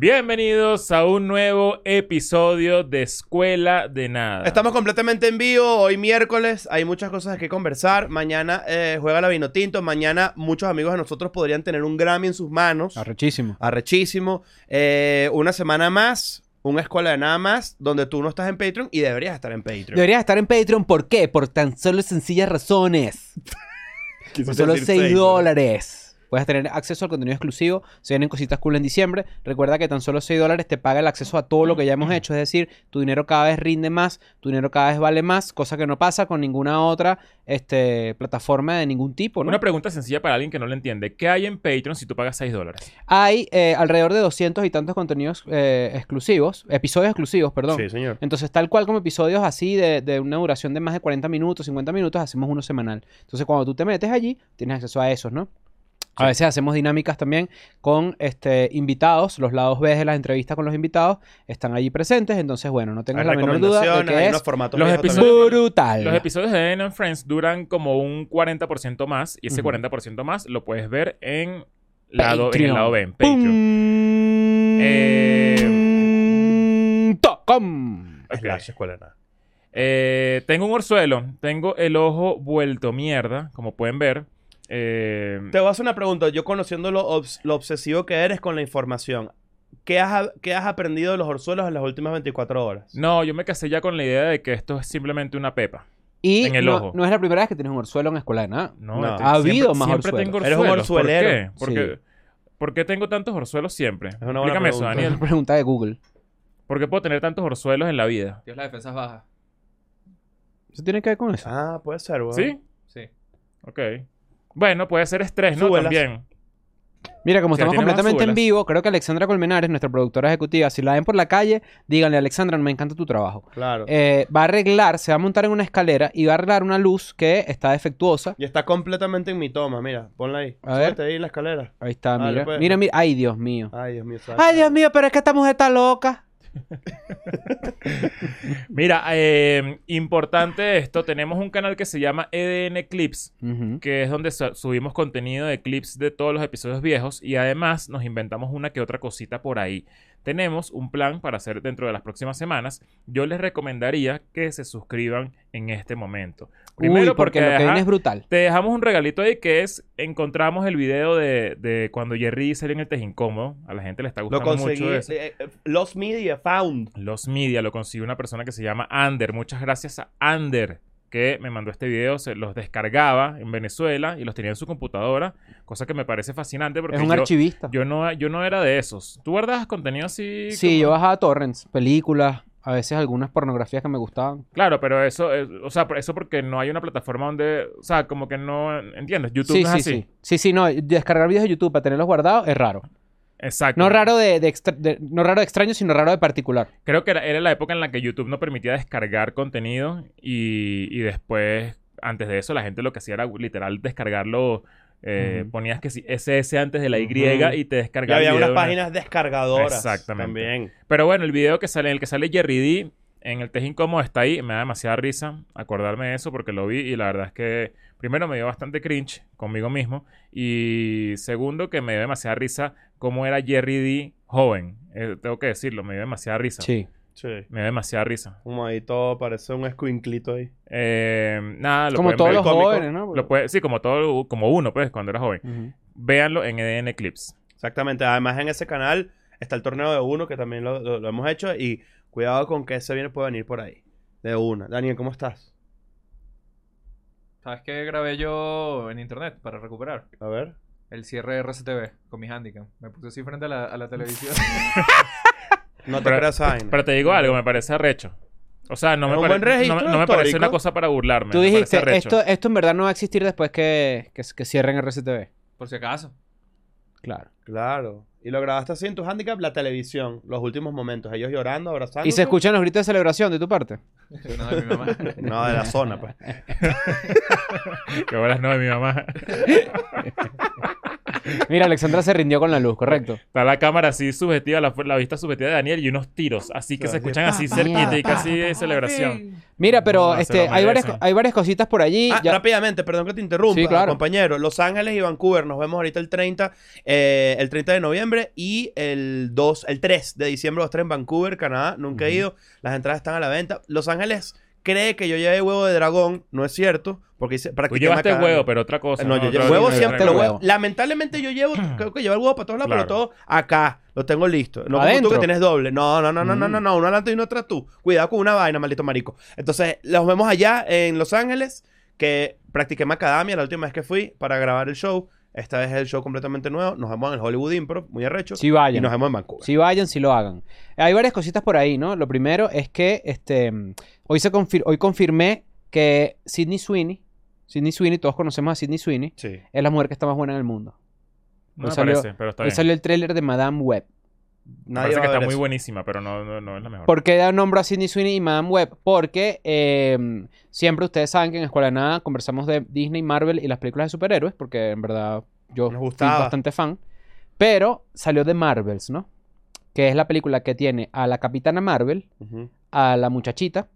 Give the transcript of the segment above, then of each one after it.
Bienvenidos a un nuevo episodio de Escuela de Nada. Estamos completamente en vivo, hoy miércoles, hay muchas cosas que conversar. Mañana eh, juega la Vino Tinto, mañana muchos amigos de nosotros podrían tener un Grammy en sus manos. Arrechísimo. Arrechísimo. Eh, una semana más, una escuela de nada más, donde tú no estás en Patreon y deberías estar en Patreon. Deberías estar en Patreon, ¿por qué? Por tan solo sencillas razones. Por solo 6 dólares. Puedes tener acceso al contenido exclusivo. Se vienen cositas cool en diciembre. Recuerda que tan solo 6 dólares te paga el acceso a todo lo que ya hemos hecho. Es decir, tu dinero cada vez rinde más, tu dinero cada vez vale más, cosa que no pasa con ninguna otra este, plataforma de ningún tipo. ¿no? Una pregunta sencilla para alguien que no lo entiende. ¿Qué hay en Patreon si tú pagas 6 dólares? Hay eh, alrededor de 200 y tantos contenidos eh, exclusivos, episodios exclusivos, perdón. Sí, señor. Entonces, tal cual como episodios así de, de una duración de más de 40 minutos, 50 minutos, hacemos uno semanal. Entonces, cuando tú te metes allí, tienes acceso a esos, ¿no? A veces hacemos dinámicas también con este, invitados, los lados B de las entrevistas con los invitados están allí presentes, entonces bueno, no tengas la menor duda de que es los episodios- brutal. Los episodios de N Friends duran como un 40% más y ese Ujú. 40% más lo puedes ver en, lado, en el lado B, en Patreon. Eh, Punto com. Ok. Slash escuela nada. Eh, tengo un orzuelo, tengo el ojo vuelto mierda, como pueden ver. Eh, Te voy a hacer una pregunta. Yo conociendo lo, obs- lo obsesivo que eres con la información, ¿qué has, qué has aprendido de los orzuelos en las últimas 24 horas? no, yo me casé ya con la idea de que esto es simplemente una pepa. Y En el no, ojo. no es la primera vez que tienes un orzuelo en escuela de nada. No, No. este- Ha habido siempre- más siempre orzuelos. tengo Eres un orzuelos. ¿Por qué? ¿Por Sí. qué? ¿Por qué tengo tantos orzuelos siempre? una buena Explícame eso, pregunta. Es Daniel. una pregunta de Google. ¿Por qué puedo tener tantos orzuelos en la vida? Dios, las defensas bajas. ¿Eso tiene que ver con eso? Ah, puede ser, weón. ¿Sí? Sí. Ok. Bueno, puede ser estrés, ¿no? Súbelas. También. Mira, como Si estamos completamente en vivo, creo que Alexandra Colmenares, nuestra productora ejecutiva, si la ven por la calle, díganle, Alexandra, me encanta tu trabajo. Claro. Eh, va a arreglar, se va a montar en una escalera y va a arreglar una luz que está defectuosa. Y está completamente en mi toma, mira, ponla ahí. A ver. Súbete ahí en la escalera. Ahí está, Dale, mira. pues. Mira, mira. Ay, Dios mío. Ay, Dios mío. Ay, Dios mío, pero es que esta mujer está loca. Mira, eh, importante esto. Tenemos un canal que se llama EDN Clips. Que es donde su- subimos contenido de clips de todos los episodios viejos y además nos inventamos una que otra cosita por ahí. Tenemos un plan para hacer dentro de las próximas semanas. Yo les recomendaría que se suscriban en este momento. Primero Uy, porque, lo que viene es brutal. te dejamos un regalito ahí que es encontramos el video de, de cuando Jerry salió en el Teje Incómodo. A la gente le está Lo gustando conseguí. mucho eso. eh, eh, Lost Media Found. Los Media lo consiguió una persona que se llama Ander. Muchas gracias a Ander que me mandó este video. Se los descargaba en Venezuela y los tenía en su computadora. Cosa que me parece fascinante porque Es un yo, archivista. yo no, yo no era de esos. ¿Tú guardabas contenido así? sí, como- yo bajaba torrents, películas, a veces algunas pornografías que me gustaban. Claro, pero eso, eh, o sea, eso porque no hay una plataforma donde, o sea, como que no, ¿entiendes? YouTube Sí, no es sí, así. sí. Sí, sí, no. Descargar videos de YouTube para tenerlos guardados es raro. Exacto. No raro de, de extra- de- no raro de extraño, sino raro de particular. Creo que era, era la época en la que YouTube no permitía descargar contenido y, y después, antes de eso, la gente lo que hacía era literal descargarlo. eh. Ponías que si SS antes de la Y Ujú. y te Y descargaba. había el video unas una- páginas descargadoras. Exactamente. También. Pero bueno, el video que sale, en el que sale Jerry D en el Teje Incómodo está ahí. Me da demasiada risa acordarme de eso porque lo vi y la verdad es que primero me dio bastante cringe conmigo mismo y segundo que me dio demasiada risa cómo era Jerry D joven. Eh, tengo que decirlo, me dio demasiada risa. Sí. Sí. Me dio demasiada risa. Como ahí todo parece un escuinclito ahí. Eh, nada, lo Como todos ver. los cómico. jóvenes, ¿no? Lo puede- sí, como todo, como uno, pues, cuando era joven. Véanlo en EDN Clips. Exactamente. Además, en ese canal está el torneo de uno, que también lo, lo- lo hemos hecho. Y cuidado con que ese viene puede venir por ahí. De una. Daniel, ¿cómo estás? ¿Sabes qué grabé yo en internet para recuperar? A ver. El cierre de RCTV con mi handicap. Me puse así frente a la, a la televisión. No te Pero- creas. Pero te digo algo, me parece arrecho. O sea, no me, un pare- buen registro no, me- no me parece una cosa para burlarme. Tú dijiste, esto, esto en verdad no va a existir después que, que, que cierren RCTV. por si acaso. Claro. Claro. Y lo grabaste así en tu handicap, la televisión. Los últimos momentos. Ellos llorando, abrazando. ¿Y se escuchan los gritos de celebración de tu parte? No, de mi mamá. No, de la zona, pues. Que buenas no de mi mamá. Mira, Alexandra se rindió con la luz, correcto. Está la cámara así subjetiva, la, la vista subjetiva de Daniel y unos tiros. Así que se escuchan así pa, cerquita y casi de celebración. Mira, pero No, este, hay, varias, hay varias cositas por allí. Ah, ya- rápidamente, perdón que te interrumpa, Sí, claro. compañero. Los Ángeles y Vancouver, nos vemos ahorita el 30, eh, el 30 de noviembre y el 2, el 3 de diciembre los tres en Vancouver, Canadá. Nunca he ido. Las entradas están a la venta. Los Ángeles cree que yo llevé huevo de dragón, no es cierto, porque hice Tú llevaste huevo, pero otra cosa. No, yo llevo huevo siempre. lo huevo. Lamentablemente yo llevo, creo que llevo el huevo para todos lados, Claro. pero todo acá. Lo tengo listo. No como tú que tienes doble. No, no, no, no, no, Mm. no, no. Uno adelante y uno atrás tú. Cuidado con una vaina, maldito marico. Entonces, los vemos allá en Los Ángeles, que practiqué macadamia la última vez que fui para grabar el show. Esta vez es el show completamente nuevo. Nos vemos en el Hollywood Improv, muy arrecho. Sí y vayan. nos vemos en Vancouver. Si vayan, si lo hagan. Hay varias cositas por ahí, ¿no? Lo primero es que este, hoy, se confir- hoy confirmé que Sidney Sweeney, Sidney Sweeney, todos conocemos a Sidney Sweeney, Sí. es la mujer que está más buena en el mundo. No me salió- parece, pero está Hoy bien. salió el tráiler de Madame Web. Me Nadie parece va que a está muy eso. buenísima, pero no, no, no es la mejor. ¿Por qué da nombre a Sidney Sweeney y Madame Web? Porque eh, siempre ustedes saben que en Escuela de Nada conversamos de Disney, Marvel y las películas de superhéroes, porque en verdad yo Nos soy gustaba. bastante fan. Pero salió de Marvels, ¿no? Que es la película que tiene a la Capitana Marvel, a la muchachita,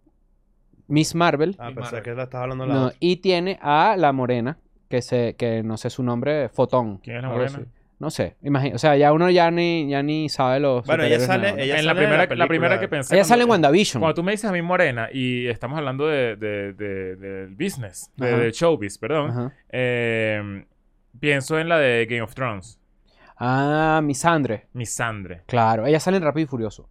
Miss Marvel, Ah, Y pensé Marvel. que la estabas hablando la no, otra. y tiene a la morena, que, se, que no sé su nombre, Fotón. ¿Quién es la morena? así. No sé, imagina, o sea, ya uno ya ni, ya ni sabe los Bueno, ella sale, ella en sale la primera, la, película. primera que pensé. Ella sale en cuando- WandaVision. Cuando tú me dices a mí morena y estamos hablando de, de, de- del business, de, Ajá. del showbiz, perdón, eh, pienso en la de Game of Thrones, Ah, Misandre. Misandre. Claro, ella sale en Rápido y Furioso.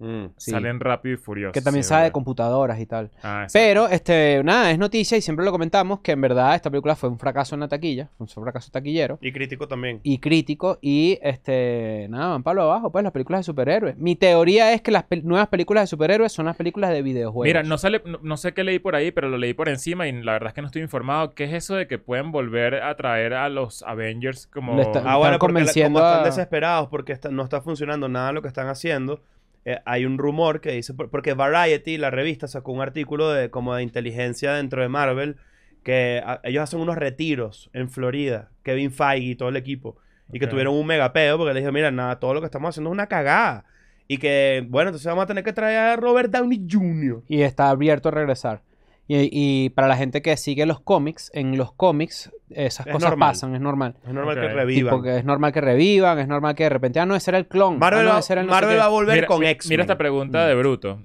Mm. Sí. Salen rápido y furioso. Que también sí, sabe de computadoras y tal. Ah. Pero, este, nada, es noticia y siempre lo comentamos que en verdad esta película fue un fracaso en la taquilla, fue un fracaso taquillero Y crítico también. y crítico y, este, nada, van para lo abajo, pues las películas de superhéroes. Mi teoría es que las nuevas películas de superhéroes son las películas de videojuegos. Mira, no sale, no, no sé qué leí por ahí, pero lo leí por encima y la verdad es que no estoy informado. ¿Qué es eso de que pueden volver a traer a los Avengers como... Está- Ah, bueno, Están porque la- convenciendo como están desesperados porque está- no está funcionando nada lo que están haciendo. Eh, hay un rumor que dice, por- porque Variety, la revista, sacó un artículo de como de inteligencia dentro de Marvel, que a- ellos hacen unos retiros en Florida, Kevin Feige y todo el equipo, y que tuvieron un mega peo porque le dijo, mira, nada, todo lo que estamos haciendo es una cagada. Y que, bueno, entonces vamos a tener que traer a Robert Downey Jr. Y está abierto a regresar. Y, y para la gente que sigue los cómics, en los cómics esas Es cosas normal. pasan, es normal. Es normal que revivan. Tipo que es normal que revivan, es normal que de repente, ah, no, ese era el clon. Marvel, ah, no, va, ese era el no Marvel qué". va a volver mira, con X. Mira esta pregunta Mm. de bruto.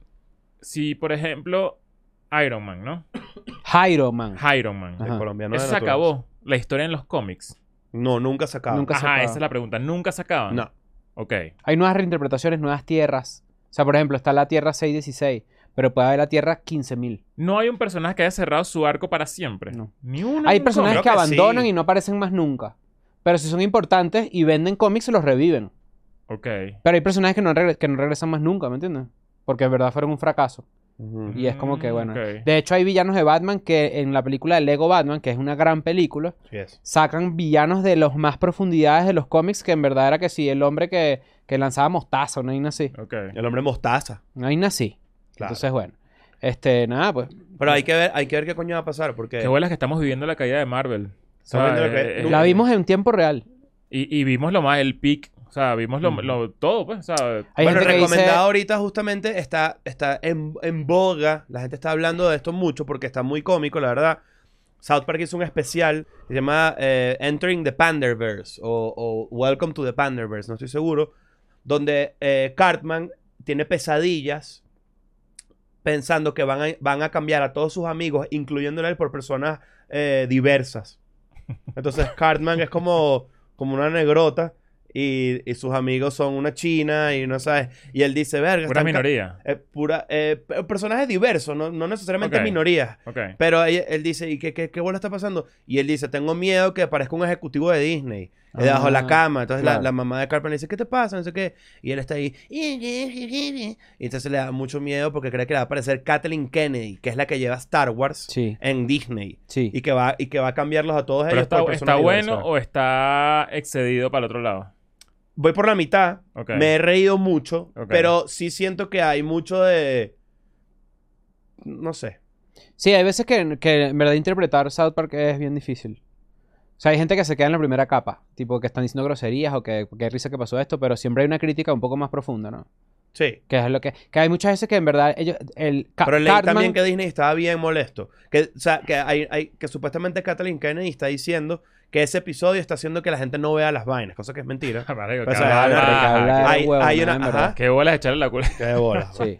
Si, por ejemplo, Iron Man, ¿no? Jairo Man. Iron Man. Ajá. colombiano Eso se acabó. La historia en los cómics. No, nunca se acaba. Nunca se Ajá, acaba. esa es la pregunta. ¿Nunca se acaban? No. Ok. Hay nuevas reinterpretaciones, nuevas tierras. O sea, por ejemplo, está la Tierra 616, pero puede haber la Tierra 15000. No hay un personaje que haya cerrado su arco para siempre. No. Ni uno. Hay personajes que, que abandonan sí. y no aparecen más nunca. Pero si son importantes y venden cómics, se los reviven. Ok. Pero hay personajes que no, regre- que no regresan más nunca, ¿me entiendes? Porque en verdad fueron un fracaso. Y es como que, bueno. ok. De hecho, hay villanos de Batman que en la película de Lego Batman, que es una gran película, sacan villanos de las más profundidades de los cómics, que en verdad era que sí, el hombre que, que lanzaba mostaza, una vaina así. Ok. El hombre mostaza. Una vaina así. Claro. Entonces, bueno. Este, nada, pues. Pero hay que ver, hay que ver qué coño va a pasar, porque Qué bolas que estamos viviendo la caída de Marvel. O sea, que- eh, La eh, vimos en tiempo real. Y, y vimos lo más, el peak. O sea, vimos lo, lo- todo, pues. O sea, Hay bueno, recomendado dice, ahorita justamente está, está en, en boga. La gente está hablando de esto mucho porque está muy cómico, la verdad. South Park hizo un especial que se llama eh, Entering the Panderverse o, o Welcome to the Panderverse, no estoy seguro, donde eh, Cartman tiene pesadillas pensando que van a, van a cambiar a todos sus amigos, incluyéndole él, por personas eh, diversas. Entonces Cartman es como, como una negrota y, y sus amigos son una china y no sabes. Y él dice, verga, pura minoría. eh, pura, eh, pe- personajes diversos, no, no necesariamente Ok. minorías. Pero él, él dice, ¿y qué, qué, qué bola está pasando? Y él dice, tengo miedo que parezca un ejecutivo de Disney, debajo de la Ah, cama. Entonces la, claro. la mamá de Cartman le dice, ¿qué te pasa? No sé qué. Y él está ahí. Y entonces le da mucho miedo porque cree que le va a aparecer Kathleen Kennedy, que es la que lleva Star Wars Sí, en Disney. sí. Y que, va, y que va a cambiarlos a todos Pero ellos. está, por está bueno o está excedido para el otro lado. Voy por la mitad. Me he reído mucho, pero sí siento que hay mucho de... No sé. Sí, hay veces que, que en verdad interpretar South Park es bien difícil. O sea, hay gente que se queda en la primera capa, tipo que están diciendo groserías o que qué risa que pasó esto, pero siempre hay una crítica un poco más profunda, ¿no? Sí. Que es lo que... Que hay muchas veces que en verdad ellos... El, Pero leí Cartman- también que Disney estaba bien molesto. Que, o sea, que, hay, hay- que supuestamente Kathleen Kennedy está diciendo que ese episodio está haciendo que la gente no vea las vainas, cosa que es mentira. Hay, una... Qué bolas echarle la culpa. Qué bola. Sí.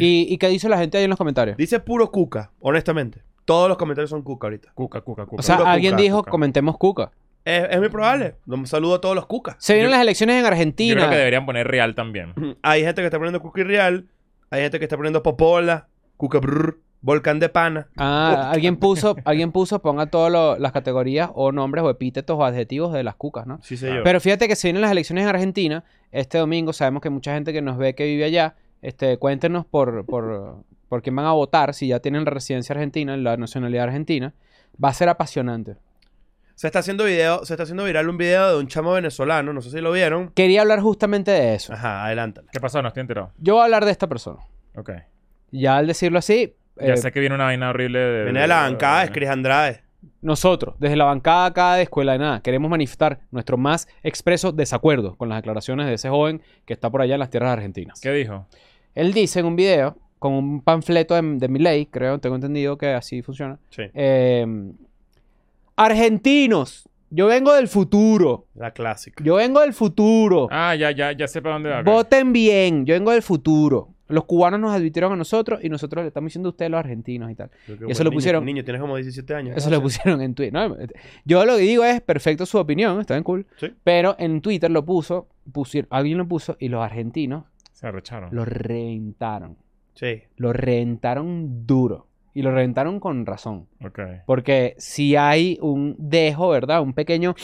¿Y, ¿Y qué dice la gente ahí en los comentarios? Dice puro cuca, honestamente. Todos los comentarios son cuca ahorita. Cuca, cuca, cuca. O sea, Puro alguien cuca, dijo, cuca. comentemos Cuca. Es, es muy probable. Un saludo a todos los cucas. Se vienen Yo- las elecciones en Yo Argentina. creo que deberían poner real también. Hay gente que está poniendo cuca y real. Hay gente que está poniendo popola, cuca brr, volcán de pana. Ah, alguien puso, alguien puso, ponga todas las categorías o nombres o epítetos o adjetivos de las cucas, ¿no? Sí, señor. Pero fíjate que se vienen las elecciones en Argentina. Este domingo sabemos que mucha gente que nos ve que vive allá. Este, cuéntenos por, por, por quién van a votar, si ya tienen la residencia argentina, la nacionalidad argentina. Va a ser apasionante. Se está haciendo video, se está haciendo viral un video de un chamo venezolano, no sé si lo vieron. Quería hablar justamente de eso. Ajá, adelántale. ¿Qué pasó? No estoy enterado. Yo voy a hablar de esta persona. Ok. Ya al decirlo así, Ya eh, sé que viene una vaina horrible de... Viene de la bancada, es Cris Andrade. nosotros, desde la bancada acá de Escuela de Nada, queremos manifestar nuestro más expreso desacuerdo con las declaraciones de ese joven que está por allá en las tierras argentinas. ¿Qué dijo? Él dice en un video, con un panfleto de, de mi ley, creo, tengo entendido que así funciona. Sí, eh, Argentinos, yo vengo del futuro. la clásica. Yo vengo del futuro. Ah, ya, ya, ya sé para dónde va. Voten bien, yo vengo del futuro. Los cubanos nos advirtieron a nosotros y nosotros le estamos diciendo a ustedes los argentinos y tal. Y eso bueno, lo pusieron. Niño, tienes como 17 años. Eso lo pusieron en Twitter. No, yo lo que digo es perfecto su opinión, está bien cool. Sí. Pero en Twitter lo puso, pusieron, alguien lo puso y los argentinos Se arrecharon. lo reventaron. Sí. Lo reventaron duro. Y lo reventaron con razón. Ok. Porque si hay un dejo, ¿verdad? Un pequeño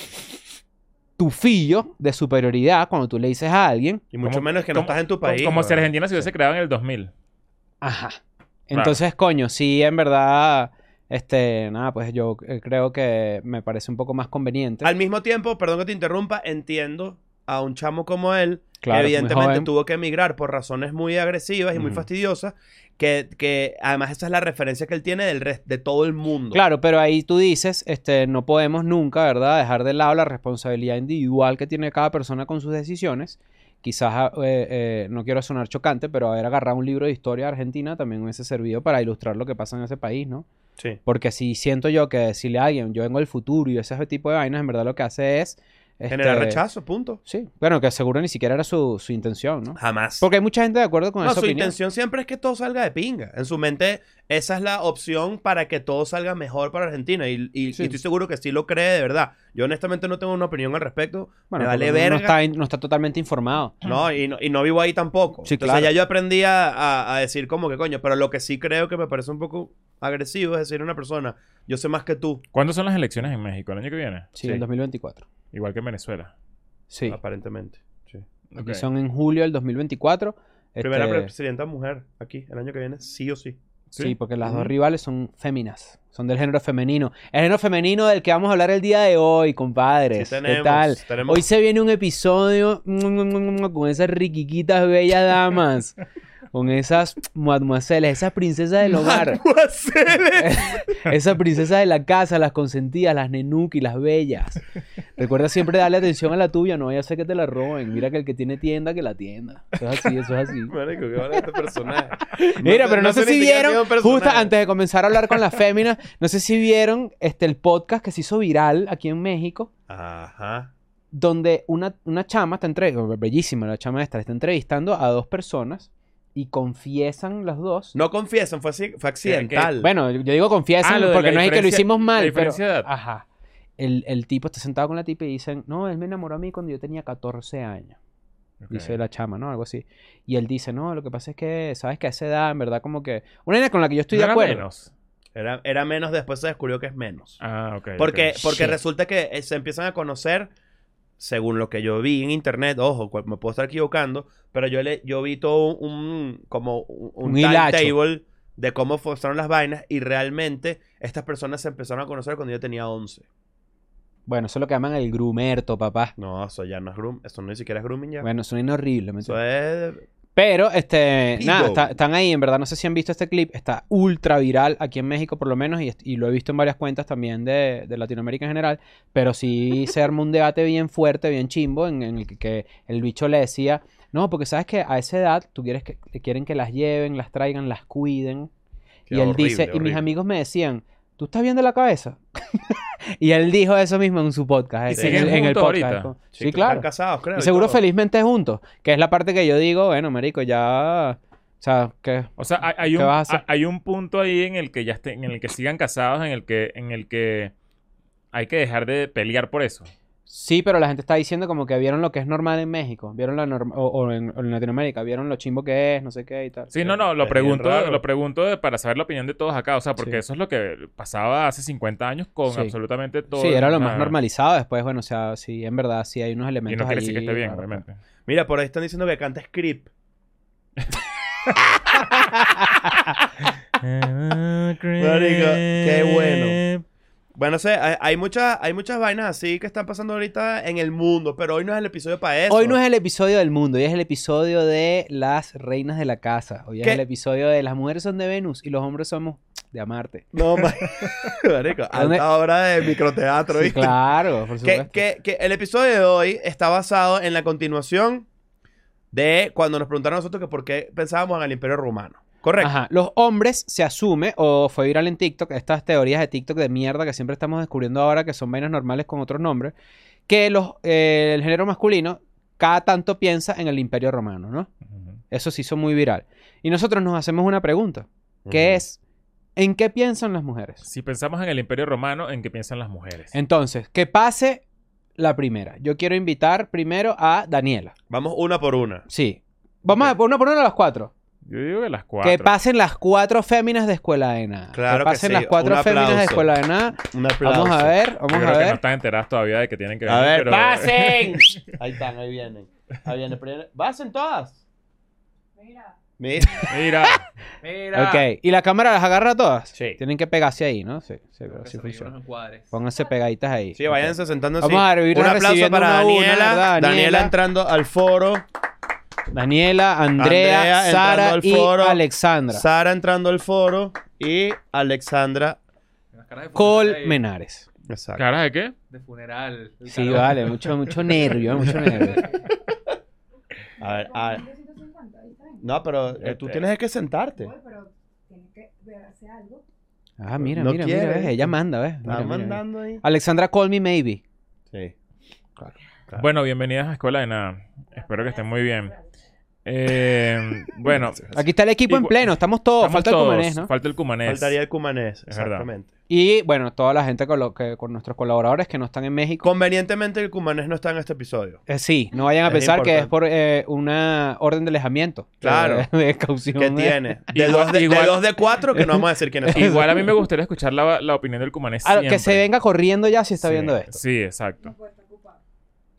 tufillo de superioridad cuando tú le dices a alguien. Y mucho Como- menos que no como- estás en tu país. Como si. Argentina se hubiese creado en el 2000. Ajá. Entonces, coño, sí, en verdad, este, nada, pues yo eh, creo que me parece un poco más conveniente. Al mismo tiempo, perdón que te interrumpa, entiendo a un chamo como él, Claro, evidentemente tuvo que emigrar por razones muy agresivas y muy Ujú. fastidiosas, que, que además esa es la referencia que él tiene del de todo el mundo. Claro, pero ahí tú dices, este, no podemos nunca, ¿verdad?, dejar de lado la responsabilidad individual que tiene cada persona con sus decisiones. Quizás, ah, eh, eh, no quiero sonar chocante, pero haber agarrado un libro de historia de Argentina también hubiese servido para ilustrar lo que pasa en ese país, ¿no? Sí. Porque si siento yo que decirle a alguien, yo vengo del futuro y ese tipo de vainas, en verdad lo que hace es... Generar este, rechazo, punto. Sí, bueno, que seguro ni siquiera era su, su intención, ¿no? Jamás. Porque hay mucha gente de acuerdo con no, esa su opinión. intención siempre es que todo salga de pinga. En su mente, esa es la opción para que todo salga mejor para Argentina. Y, y- Sí. y estoy seguro que sí lo cree de verdad. Yo honestamente no tengo una opinión al respecto. Bueno, me vale verga. no está, no está totalmente informado. No, y no, y no vivo ahí tampoco. Sí, Entonces claro. ya yo aprendí a, a- a decir como que coño, pero lo que sí creo que me parece un poco agresivo es decir a una persona, yo sé más que tú, ¿Cuándo son las elecciones en México? ¿El año que viene? Sí, Sí. en 2024. Igual que en Venezuela. Sí. aparentemente. Sí. Aquí Ok. son en julio del 2024. Primera Este, presidenta mujer aquí, el año que viene, sí o sí. Sí. porque las dos rivales son féminas. Son del género femenino. El género femenino del que vamos a hablar el día de hoy, compadres. Sí ¿Qué tal? tenemos- Hoy se viene un episodio con esas riquiquitas bellas damas. con esas mademoiselles, esas princesas del hogar. Esas princesas de la casa, las consentidas, las nenuki, las bellas. Recuerda siempre darle atención a la tuya, no vaya a ser que te la roben. Mira que el que tiene tienda, que la tienda. Eso es así, eso es así. Marico, qué bueno este personaje. Mira, pero no, sé, si vieron, justo antes de comenzar a hablar con las féminas, no sé si vieron este, el podcast que se hizo viral aquí en México, Ajá. donde una, una chama está entre, bellísima la chama esta, está entrevistando a dos personas y confiesan las dos. No confiesan, fue, así, fue accidental. Bueno, yo digo confiesan Ah, porque no es que lo hicimos mal. la pero, edad. Ajá. El, el tipo está sentado con la tipa y dicen, no, él me enamoró a mí cuando yo tenía 14 años. Dice la chama, ¿no? Algo así. Y él dice, no, lo que pasa es que, sabes que a esa edad, en verdad, como que... Una idea con la que yo estoy ¿No de era acuerdo. menos? Era, era menos, después se descubrió que es menos. Ah, ok. Porque, porque Shit. resulta que eh, se empiezan a conocer, según lo que yo vi en internet, ojo, me puedo estar equivocando, pero yo, le, yo vi todo un, como un, un timetable de cómo funcionaron las vainas y realmente estas personas se empezaron a conocer cuando yo tenía 11. Bueno, eso es lo que llaman el grumerto, papá. No, eso ya no es groom, eso no ni siquiera es grooming ya. Bueno, suena horrible. ¿me eso es Pero, este, nada, está- están ahí, en verdad, no sé si han visto este clip, está ultra viral aquí en México por lo menos, y, y lo he visto en varias cuentas también de, de Latinoamérica en general, pero sí se armó un debate bien fuerte, bien chimbo, en, en el que, que el bicho le decía, no, porque sabes que a esa edad tú quieres que, quieren que las lleven, las traigan, las cuiden, Qué y él horrible, dice, y mis horrible. amigos me decían, ¿tú estás bien de la cabeza? y él dijo eso mismo en su podcast, ¿Y en, siguen el- en el juntos podcast. ahorita? Sí, claro. Están casados, creo. Y seguro todo. felizmente juntos. Que es la parte que yo digo, bueno, marico, ya... O sea, que... O sea, hay, hay ¿Qué un, vas a hacer? hay- hay un punto ahí en el que ya estén, en el que sigan casados, en el que, en el que hay que dejar de pelear por eso. Sí, pero la gente está diciendo como que vieron lo que es normal en México. Vieron la norma... O, o en, o en Latinoamérica. Vieron lo chimbo que es, no sé qué y tal. Sí, no, no, lo es pregunto, lo pregunto de- para saber la opinión de todos acá. O sea, porque Sí. eso es lo que pasaba hace 50 años con Sí. absolutamente todo. Sí, era lo más normalizado. Después, bueno, o sea, sí, en verdad, sí hay unos Y elementos no quiere decir que esté bien, obviamente. Mira, por ahí están diciendo que canta script. Marico, qué bueno. Bueno, sé, hay, hay muchas, hay muchas vainas así que están pasando ahorita en el mundo, pero hoy no es el episodio para eso. Hoy no es el episodio del mundo, hoy es el episodio de las reinas de la casa. Hoy es el episodio de las mujeres son de Venus y los hombres somos de Marte. No, ma- marico, alta obra de microteatro, Sí, ¿viste? claro, por Que, supuesto. que- que el episodio de hoy está basado en la continuación de cuando nos preguntaron a nosotros que por qué pensábamos en el Imperio Romano. Correcto. Ajá, los hombres se asume, o fue viral en TikTok, estas teorías de TikTok de mierda que siempre estamos descubriendo ahora que son vainas normales con otros nombres, que los, eh, el género masculino cada tanto piensa en el imperio romano, ¿no? Eso se hizo muy viral. Y nosotros nos hacemos una pregunta, que es, ¿en qué piensan las mujeres? Si pensamos en el Imperio Romano, ¿en qué piensan las mujeres? Entonces, que pase la primera. Yo quiero invitar primero a Daniela. Vamos una por una. Sí. Vamos a poner una a las cuatro. Yo digo que las cuatro. Que pasen las cuatro féminas de escuela de nada. Claro que que pasen sí. las cuatro Un féminas de aplauso. escuela de nada. Un aplauso. Vamos a ver, Yo vamos creo a que no ver. están enteradas todavía de que tienen que A venir, ver, pero- pasen. Ahí están, ahí vienen. Ahí vienen. primero- ¿Pasen todas? Mira. Mira, Mira. Ok, ¿y la cámara las agarra todas? Sí. Tienen que pegarse ahí, ¿no? Sí, sí, pero que sí se ven funciona. Pónganse pegaditas ahí. Sí, váyanse sentando así. Vamos a ir Un aplauso recibiendo para una a una, Daniela. ¿verdad? Daniela. Daniela. entrando al foro. Daniela, Andrea, Sara al y foro. Alexandra. Sara entrando al foro. Y Alexandra. Colmenares. Exacto. ¿caras de qué? De funeral. Sí, calor. vale, mucho, mucho nervio, mucho nervio. A ver, a ver. No, pero eh, tú tienes que sentarte. pero tienes que hacer algo. Ah, mira, No mira, quiere. mira, ves, ella manda, ¿ves? Está mira, mira. mandando ahí. Alexandra, call me maybe. Sí. Claro. Bueno, bienvenidas a Escuela de Nada. Espero que estén muy bien. Eh, bueno, Aquí está el equipo en pleno, estamos todos, estamos falta el cumanés, ¿no? Falta el cumanés. Faltaría el cumanés. Es verdad. Exactamente. Y bueno, toda la gente con, lo que, con nuestros colaboradores que no están en México. Convenientemente el cumanés no está en este episodio. Eh, sí, no vayan a Es pensar que es por eh, una orden de alejamiento. Claro. De, de caución. ¿Qué eh. tiene? De, Igual- dos de, de igual- dos de cuatro que no vamos a decir quiénes son. Igual a mí me gustaría escuchar la, la opinión del cumanés siempre. que se venga corriendo ya si está Sí, viendo esto. Sí, exacto. No.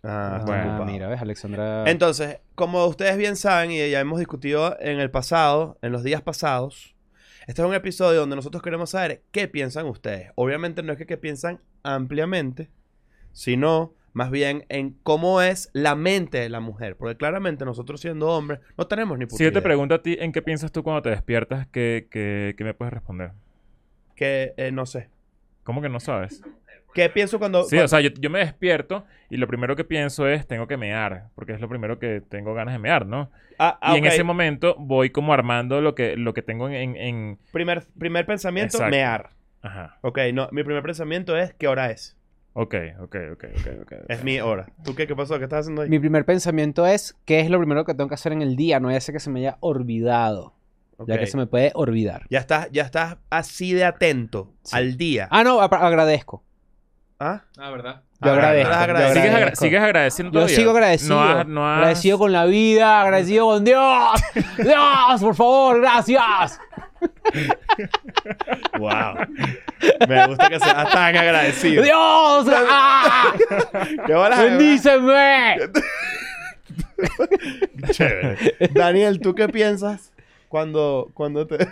Ah, Bueno. Ocupado. mira, ves, Alexandra. Entonces, como ustedes bien saben y ya hemos discutido en el pasado, en los días pasados, este es un episodio donde nosotros queremos saber qué piensan ustedes. Obviamente no es que, que piensan ampliamente, sino más bien en cómo es la mente de la mujer. Porque claramente nosotros siendo hombres no tenemos ni puta Si yo te idea. pregunto a ti, ¿en qué piensas tú cuando te despiertas? ¿Qué, qué, qué me puedes responder? Que eh, no sé. ¿Cómo que no sabes? ¿Qué pienso cuando... Sí, cuando- o sea, yo, yo me despierto y lo primero que pienso es, tengo que mear, porque es lo primero que tengo ganas de mear, ¿no? Ah, ah, y en ok. ese momento voy como armando lo que, lo que tengo en, en- Primer, primer pensamiento, Exacto. mear. Ajá. Ok, no, mi primer pensamiento es ¿qué hora es? Ok, ok, ok, ok, ok. Es mi hora. ¿Tú qué? ¿Qué pasó? ¿Qué estás haciendo ahí? Mi primer pensamiento es qué es lo primero que tengo que hacer en el día, no es ese que se me haya olvidado, ya que se me puede olvidar. Ya estás, ya estás así de atento Sí. al día. Ah, no, agradezco. ¿Ah? Ah, ¿verdad? Yo Ah, agradezco. yo agradecido. ¿Sigues, agra- agradezco. sigues agradeciendo Yo todavía? sigo agradecido. No has- no has- Agradecido con la vida, agradecido con Dios. Dios, por favor, gracias. Wow. Me gusta que seas tan agradecido. Dios, ¡ah! ¡Qué bolas, bendíceme. Chévere. Daniel, ¿tú qué piensas cuando, cuando te...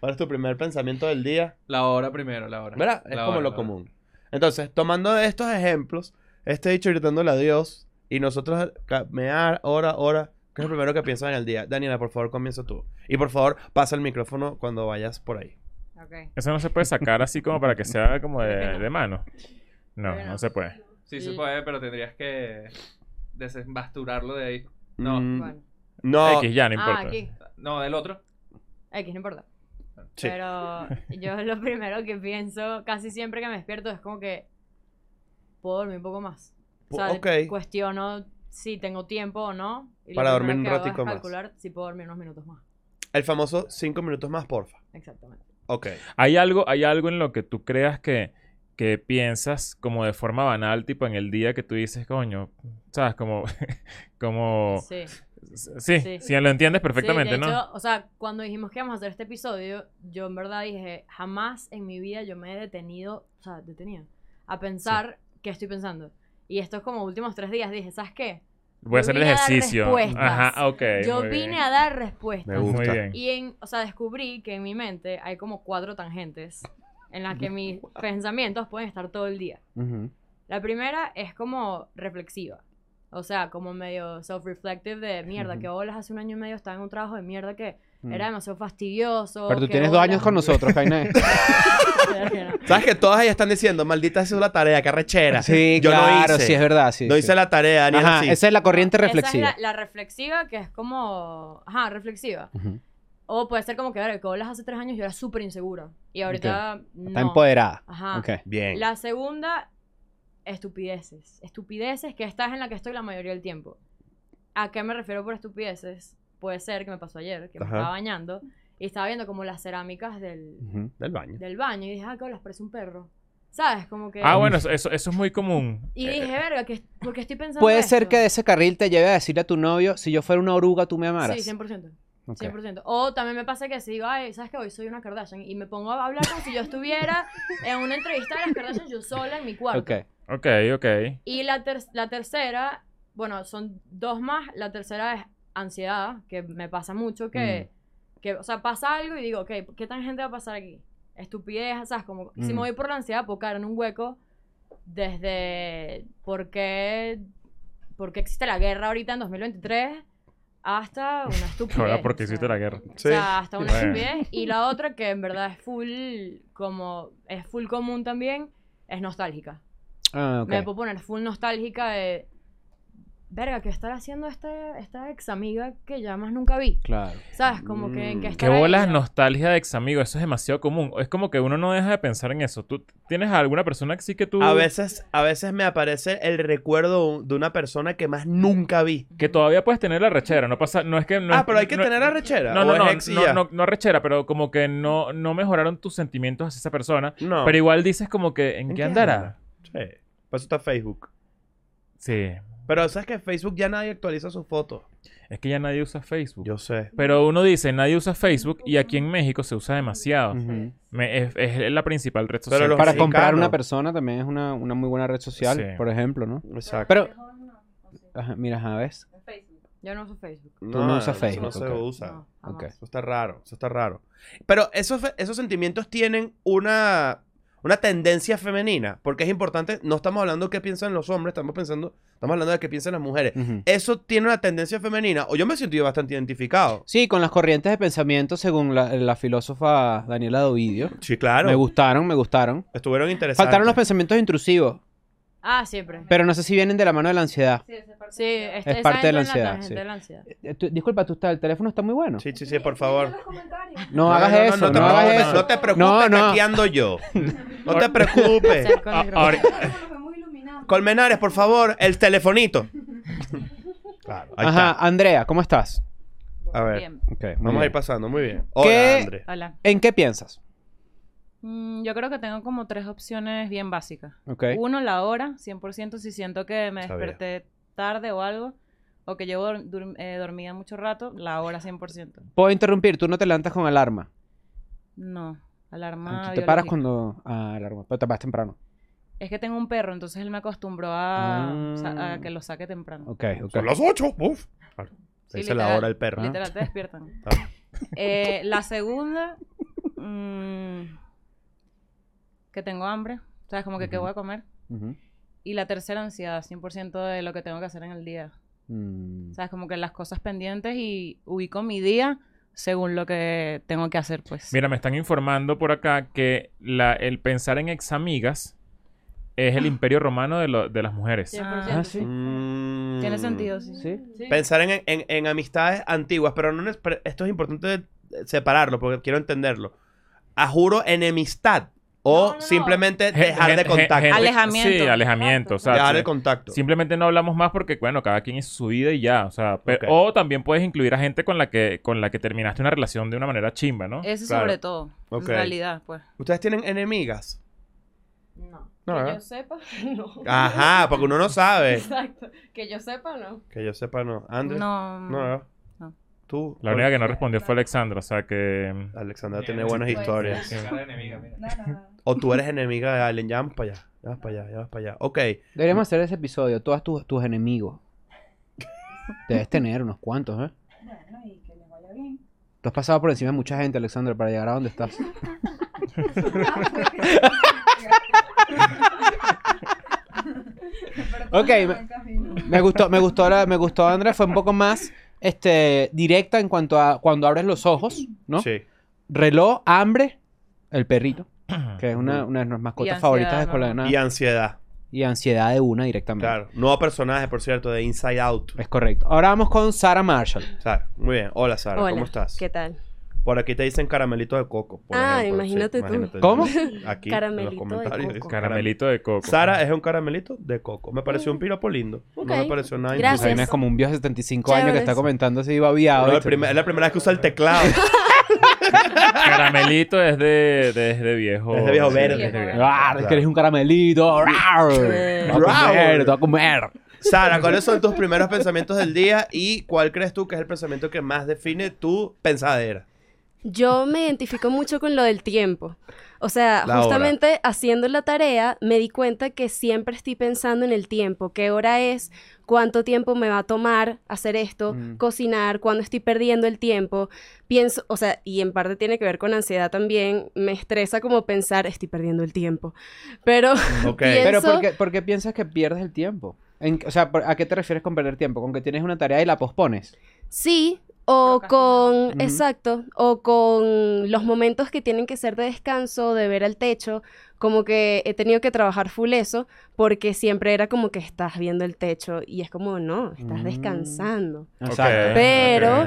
¿Cuál es tu primer pensamiento del día? La hora primero, la hora. ¿Verdad? Es La como hora, lo la hora. común. Entonces, tomando estos ejemplos, este dicho gritándole a Dios Y nosotros, mear, hora, hora, ¿qué es lo primero que piensas en el día? Daniela, por favor, comienza tú. Y por favor, pasa el micrófono cuando vayas por ahí. Ok. Eso no se puede sacar así como para que sea como de, de mano. No, no se puede. Sí se puede, pero tendrías que desembasturarlo de ahí. No. Mm, Bueno. No. X ya, no Ah, importa. aquí. No, del otro. X, no importa. Sí. Pero yo lo primero que pienso casi siempre que me despierto es como que puedo dormir un poco más. O sea, Ok. cuestiono si tengo tiempo o no. Y Para dormir un ratico más. calcular si puedo dormir unos minutos más. El famoso cinco minutos más, porfa. Exactamente. Ok. ¿Hay algo, hay algo en lo que tú creas que, que piensas como de forma banal, tipo en el día que tú dices, coño, ¿sabes? Como, como... Sí. Sí, Sí. sí, lo entiendes perfectamente, Sí, de ¿no? hecho, o sea, cuando dijimos que íbamos a hacer este episodio, yo en verdad dije, jamás en mi vida yo me he detenido, o sea, detenido, a pensar qué estoy pensando. Y estos como últimos tres días dije, ¿sabes qué? Voy a hacer el vine a dar ejercicio. respuestas. Ajá, ok. yo muy vine bien. a dar respuestas. Me gusta. Muy bien. Y en, o sea, descubrí que en mi mente hay como cuatro tangentes en las que mis pensamientos pueden estar todo el día. Ujú. La primera es como reflexiva. O sea, como medio self-reflective de mierda, Ujú. que bolas hace un año y medio estaba en un trabajo de mierda que Mm. era demasiado fastidioso. Pero tú tienes dos años con nosotros, Kainé. ¿Sabes que todas ellas están diciendo, maldita sea la tarea, qué arrechera? Sí, Yo claro, no hice. sí, es verdad. Sí, no sí. hice la tarea, Daniel. Ajá, sí. esa es la corriente Esa reflexiva. es la, la reflexiva que es como... Ajá, reflexiva. Ujú. O puede ser como que, ver, que bolas hace tres años yo era súper insegura. Y ahorita Está no. empoderada. Ajá. Ok. Bien. La segunda, estupideces. Estupideces que esta es en la que estoy la mayoría del tiempo. ¿A qué me refiero por estupideces? Puede ser que me pasó ayer, que me Ajá. estaba bañando y estaba viendo como las cerámicas del, Ujú. Del baño. del baño y dije, ah, que las parece un perro. ¿Sabes? Como que... Ah, bueno, eso, eso, es muy común. Y Eh, dije, verga, que, porque estoy pensando Puede ser esto?". que de ese carril te lleve a decirle a tu novio, si yo fuera una oruga, tú me amaras. Sí, 100%. Ok. 100%. O también me pasa que si digo, ay, ¿sabes que Hoy soy una Kardashian. Y me pongo a hablar como si yo estuviera en una entrevista de las Kardashian yo sola en mi cuarto. Ok. Ok, ok. Y la, ter- la tercera, bueno, son dos más. La tercera es ansiedad, que me pasa mucho, que, Mm. que o sea, pasa algo y digo, ok, ¿qué tan gente va a pasar aquí? Estupidez, ¿sabes? Como, si Mm. me voy por la ansiedad, puedo caer en un hueco desde por qué, por qué existe la guerra ahorita en 2023 hasta una estupidez. Ahora porque o sea. hiciste la guerra. Sí. O sea, hasta una Bueno. estupidez. Y la otra que en verdad es full, como, es full común también, es nostálgica. Ah, ok. Me puedo poner full nostálgica de. Verga, ¿qué estará haciendo este, esta ex amiga que ya más nunca vi? Claro. ¿Sabes? Como que en Mm. qué Qué estará bolas ella? nostalgia de ex amigo, eso es demasiado común. Es como que uno no deja de pensar en eso. ¿Tú tienes alguna persona que sí que tú... A veces, a veces me aparece el recuerdo de una persona que más nunca vi. Que todavía puedes tener la rechera, no pasa... No es que... No ah, es- pero hay que no- tener arrechera. No, ¿O no, no, no, ya? no, no rechera, pero como que no, no mejoraron tus sentimientos hacia esa persona. No. Pero igual dices como que, ¿en, qué andará? Sí. Por eso está Facebook. Sí. Pero sabes que Facebook ya nadie actualiza sus fotos. Es que ya nadie usa Facebook. Yo sé. Pero uno dice, nadie usa Facebook y aquí en México se usa demasiado. Me- es, es la principal red social. Para mexicanos- comprar una persona también es una, una muy buena red social, Sí. por ejemplo, ¿no? Exacto. Pero, ajá, mira, ¿sabes? Yo no uso Facebook. tú no usas eso Facebook, No se usa. No, jamás. Ok. Eso está raro, eso está raro. Pero esos, esos sentimientos tienen una, una tendencia femenina, porque es importante, no estamos hablando de qué piensan los hombres, estamos pensando, estamos hablando de qué piensan las mujeres. Eso tiene una tendencia femenina, o yo me he sentido bastante identificado. Sí, con las corrientes de pensamiento según la, la filósofa Daniela Dovidio. Sí, claro. Me gustaron, me gustaron. Estuvieron interesantes. Faltaron los pensamientos intrusivos, Ah, siempre. pero no sé si vienen de la mano de la ansiedad. Sí, es, parte de la ansiedad, sí. de la ansiedad. Eh, tú- disculpa, tú estás, el teléfono está muy bueno. Sí, sí, sí, por favor. No, hagas eso, no, te hagas preocupes, eso. No te preocupes, No, que no. ando yo. No te preocupes. Ah, Colmenares, por favor, el telefonito. Claro, ahí Ajá, está. Andrea, ¿cómo estás? A ver, Bien. Ok, muy vamos a ir pasando, muy bien. Hola, ¿Qué? Andre. Hola. ¿En qué piensas? Mm, yo creo que tengo como tres opciones bien básicas. Ok. Uno, la hora, 100% si siento que me Sabía. desperté tarde o algo, o que llevo eh, dormida mucho rato, la hora 100%. Puedo interrumpir, tú no te levantas con alarma. No, alarma tú te paras cuando... Ah, alarma, pero te paras temprano. Es que tengo un perro, entonces él me acostumbró a, Ah. a que lo saque temprano. Ok, ok. Son las 8. Uf. Claro. Sí, Dice la hora el perro. Literal, te despiertan. Ah. Eh, la segunda, mm, que tengo hambre. ¿Sabes? Como que qué Ujú. voy a comer. Ujú. Y la tercera, ansiedad, 100% de lo que tengo que hacer en el día. Mm. O sea, es como que las cosas pendientes y ubico mi día según lo que tengo que hacer, pues. Mira, me están informando por acá que la- el pensar en examigas es el imperio romano de, lo- de las mujeres. 100%. Ah, sí. Mm. Tiene sentido, sí. ¿Sí? Sí. Pensar en, en- en amistades antiguas, pero no es- esto es importante separarlo porque quiero entenderlo. A juro enemistad o No, no, no. simplemente dejar de contacto. gente- Alejamiento. Sí, alejamiento. O sea, dejar el contacto. Simplemente no hablamos más porque, bueno, cada quien hizo su vida y ya. O sea, o también puedes incluir a gente con la que, con la que terminaste una relación de una manera chimba, ¿no? Eso Claro. sobre todo. En realidad, pues. ¿Ustedes tienen enemigas? No. No, que ¿verdad? yo sepa, no. Ajá, porque uno no sabe. Exacto. Que yo sepa, no. Que yo sepa, no. Andrés. No. No, ¿verdad? No. Tú. La única que no respondió fue Alexandra, o sea que... Alexandra tiene buenas historias. Sí. Mira. O tú eres enemiga de alguien. Ya vamos para allá. Ya vamos para allá. Ya vamos para allá. Ok. Deberíamos hacer ese episodio, todos tus, tus enemigos. Debes tener unos cuantos, ¿eh? Bueno, y que les vaya bien. Tú has pasado por encima de mucha gente, Alexandra, para llegar a donde estás. Ok, me- Me gustó, me gustó, la- me gustó, Andrea, fue un poco más este, directa en cuanto a cuando abres los ojos, ¿no? Sí. Reloj, hambre, el perrito, que es una, una de nuestras mascotas ansiedad, favoritas de. Escuela de Nada. Y ansiedad. Y ansiedad de una directamente. Claro. Nuevo personaje, por cierto, de Inside Out. Es correcto. Ahora vamos con Sarah Marshall. Sara, muy bien. Hola, Sara. Hola, ¿Cómo estás? ¿Qué tal? Por aquí te dicen caramelito de coco. por Ah, ejemplo. imagínate tú. ¿Cómo? Aquí, Caramelito en de los comentarios. coco. dice Caramelito de coco. Sara es un caramelito de coco. Me pareció un piropo lindo. No me pareció nada Gracias. Pues ahí es como un viejo de 75 años que está comentando así babiado. No, es la primera vez que usa el teclado. Caramelito es de, de, es de viejo. Es de viejo sí, verde. es de viejo. Ah, es que eres un caramelito. Rar. Te voy a comer, te voy a comer. Sara, ¿cuáles son tus primeros pensamientos del día y cuál crees tú que es el pensamiento que más define tu pensadera? Yo me identifico mucho con lo del tiempo. O sea, La hora. justamente haciendo la tarea me di cuenta que siempre estoy pensando en el tiempo, qué hora es, cuánto tiempo me va a tomar hacer esto, Mm. cocinar, cuándo estoy perdiendo el tiempo. Pienso, o sea, y en parte tiene que ver con ansiedad también, me estresa como pensar, estoy perdiendo el tiempo. Pero. Pienso- Pero ¿por qué, por qué piensas que pierdes el tiempo? En- o sea, ¿por- ¿a qué te refieres con perder tiempo? ¿Con que tienes una tarea y la pospones? Sí, o con, exacto, o con los momentos que tienen que ser de descanso, de ver al techo, como que he tenido que trabajar full eso, porque siempre era como que estás viendo el techo y es como, no, estás Mm. descansando. Exacto. Pero-.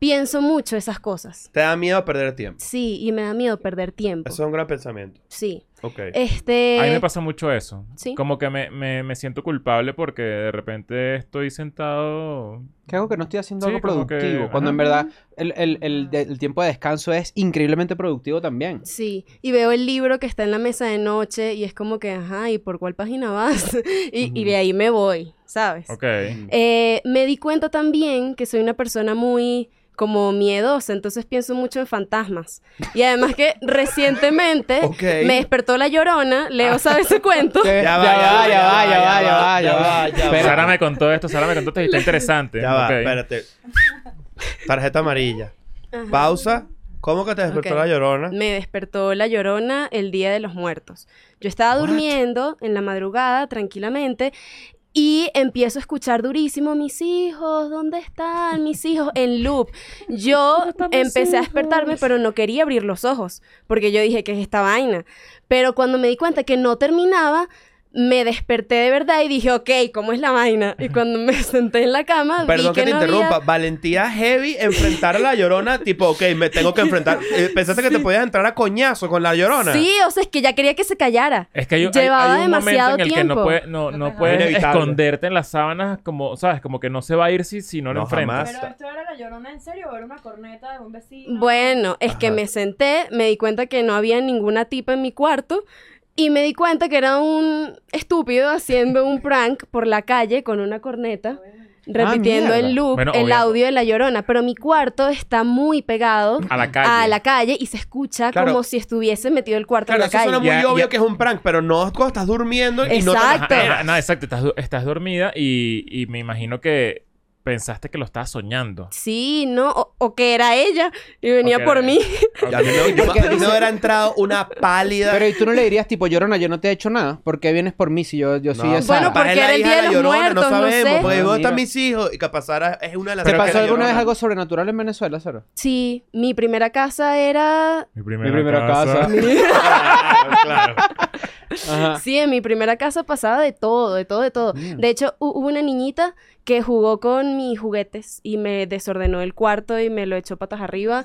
Pienso mucho esas cosas. Te da miedo perder tiempo. Sí, y me da miedo perder tiempo. Eso es un gran pensamiento. Sí. Ok. Este... A mí me pasa mucho eso. Sí. Como que me, me, me siento culpable porque de repente estoy sentado. Que hago que no estoy haciendo Sí, algo como que- productivo. Cuando en verdad el, el- el el tiempo de descanso es increíblemente productivo también. Sí, y veo el libro que está en la mesa de noche y es como que, ajá, ¿y por cuál página vas? y, y de ahí me voy, ¿sabes? Ok. Eh, me di cuenta también que soy una persona muy como miedosa, entonces pienso mucho en fantasmas. Y además que recientemente Ok. me despertó la llorona, Leo sabe ese cuento. Ya va, ya va, ya va, ya va, ya va, ya va. ya va. Espera. Sara me contó esto, Sara me contó esto y está interesante. Ya va, espérate. Tarjeta amarilla. Ajá. Pausa. ¿Cómo que te despertó la llorona? Me despertó la llorona el día de los muertos. Yo estaba What? durmiendo en la madrugada tranquilamente y empiezo a escuchar durísimo, mis hijos, ¿dónde están mis hijos? En loop. Yo empecé a despertarme, pero no quería abrir los ojos, porque yo dije, ¿qué es esta vaina? Pero cuando me di cuenta que no terminaba, me desperté de verdad y dije, ok, ¿cómo es la vaina? Y cuando me senté en la cama, Perdón vi que, que, te no había- interrumpa. Valentía heavy enfrentar a la llorona. tipo, ok, me tengo que enfrentar. Eh, ¿Pensaste que te podías entrar a coñazo con la llorona? Sí, o sea, es que ya quería que se callara. Es que hay, hay- Llevaba hay un momento demasiado en el que no, tiempo. puede, no, No no te puedes dejas. Inevitable. esconderte en las sábanas como, ¿sabes? Como que no se va a ir si, si no lo No, enfrentas. jamás. Pero esto era la llorona en serio o era una corneta de un vecino. Bueno, es que Ajá. me senté, me di cuenta que no había ninguna tipa en mi cuarto y me di cuenta que era un estúpido haciendo un prank por la calle con una corneta, repitiendo mierda. en loop Bueno, el audio de la llorona. Pero mi cuarto está muy pegado A la calle. a la calle y se escucha Claro. como si estuviese metido el cuarto Claro, en la eso suena calle. muy Ya- obvio ya- que es un prank, pero no cuando estás durmiendo y no te Exacto. Ajá, ajá, no, exacto. Estás, estás dormida y, y me imagino que pensaste que lo estabas soñando. Sí, ¿no? O, o que era ella y venía por mí. Y a mí me, yo- me hubiera entrado una pálida. Pero ¿y tú no le dirías, tipo, Llorona, yo no te he hecho nada? ¿Por qué vienes por mí si yo, yo soy No, esa? Bueno, capaz porque es la era el hija Día de la los Llorona, Muertos, no no sabemos, sé. porque ¿dónde están mis hijos? Y que pasara, es una de las ¿Te Pero pasó alguna vez Llorona. algo sobrenatural en Venezuela, Sara? Sí, mi primera casa era... Mi primera, Mi primera casa. claro. Ajá. Sí, en mi primera casa pasaba de todo, de todo, de todo. De hecho, hu- hubo una niñita que jugó con mis juguetes y me desordenó el cuarto y me lo echó patas arriba.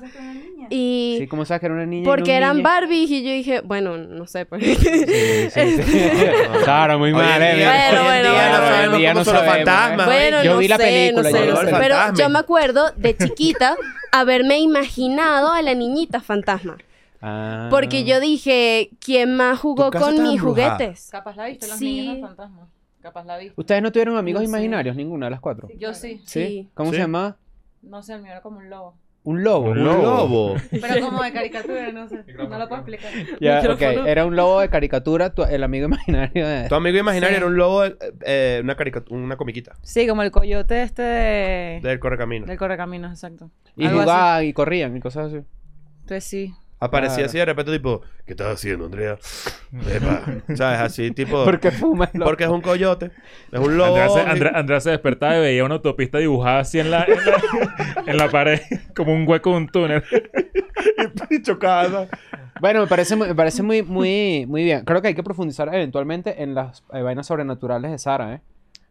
Y Sí, ¿cómo sabes que era una niña? y no porque un eran niño? Barbies y yo dije, bueno, no sé, pues. Sí, sí, sí. Sara, muy Hoy mal, eh. Bueno, bueno, día bueno. no sabemos día no ¿eh? fantasmas. Bueno, Yo no vi la sé, película, no sé, yo no sé. Pero fantasma. yo me acuerdo de chiquita haberme imaginado a la niñita fantasma. Ah. Porque yo dije, ¿quién más jugó con mis embrujada. juguetes? Capaz la viste, los Sí. niños del fantasma. Capaz la viste. ¿Ustedes no tuvieron amigos No sé. imaginarios? Ninguna de las cuatro. Yo sí. Sí. ¿Cómo Sí. se llamaba? No sé, el mío era como un lobo. Un lobo. Un lobo. Pero como de caricatura, no sé. No lo puedo explicar. Ya, ok. Micrófono. Era un lobo de caricatura, tu- el amigo imaginario de... Tu amigo imaginario Sí. era un lobo, eh, eh, una, caricatura, una comiquita Sí, como el coyote este de... del correcamino. del correcaminos, exacto. Y Algo así. jugaban y corrían y cosas así. Entonces sí. Aparecía Claro. así de repente, tipo, ¿qué estás haciendo, Andrea? Epa. ¿Sabes? Así, tipo. ¿Por qué fuma el? Porque es un coyote. Es un lobo. Andrea se, Andrea- Andrea se despertaba y veía una autopista dibujada así en la, en la, en la pared, como un hueco de un túnel. y chocada. Bueno, me parece, muy- me parece muy, muy, muy bien. Creo que hay que profundizar eventualmente en las eh, vainas sobrenaturales de Sara, ¿eh?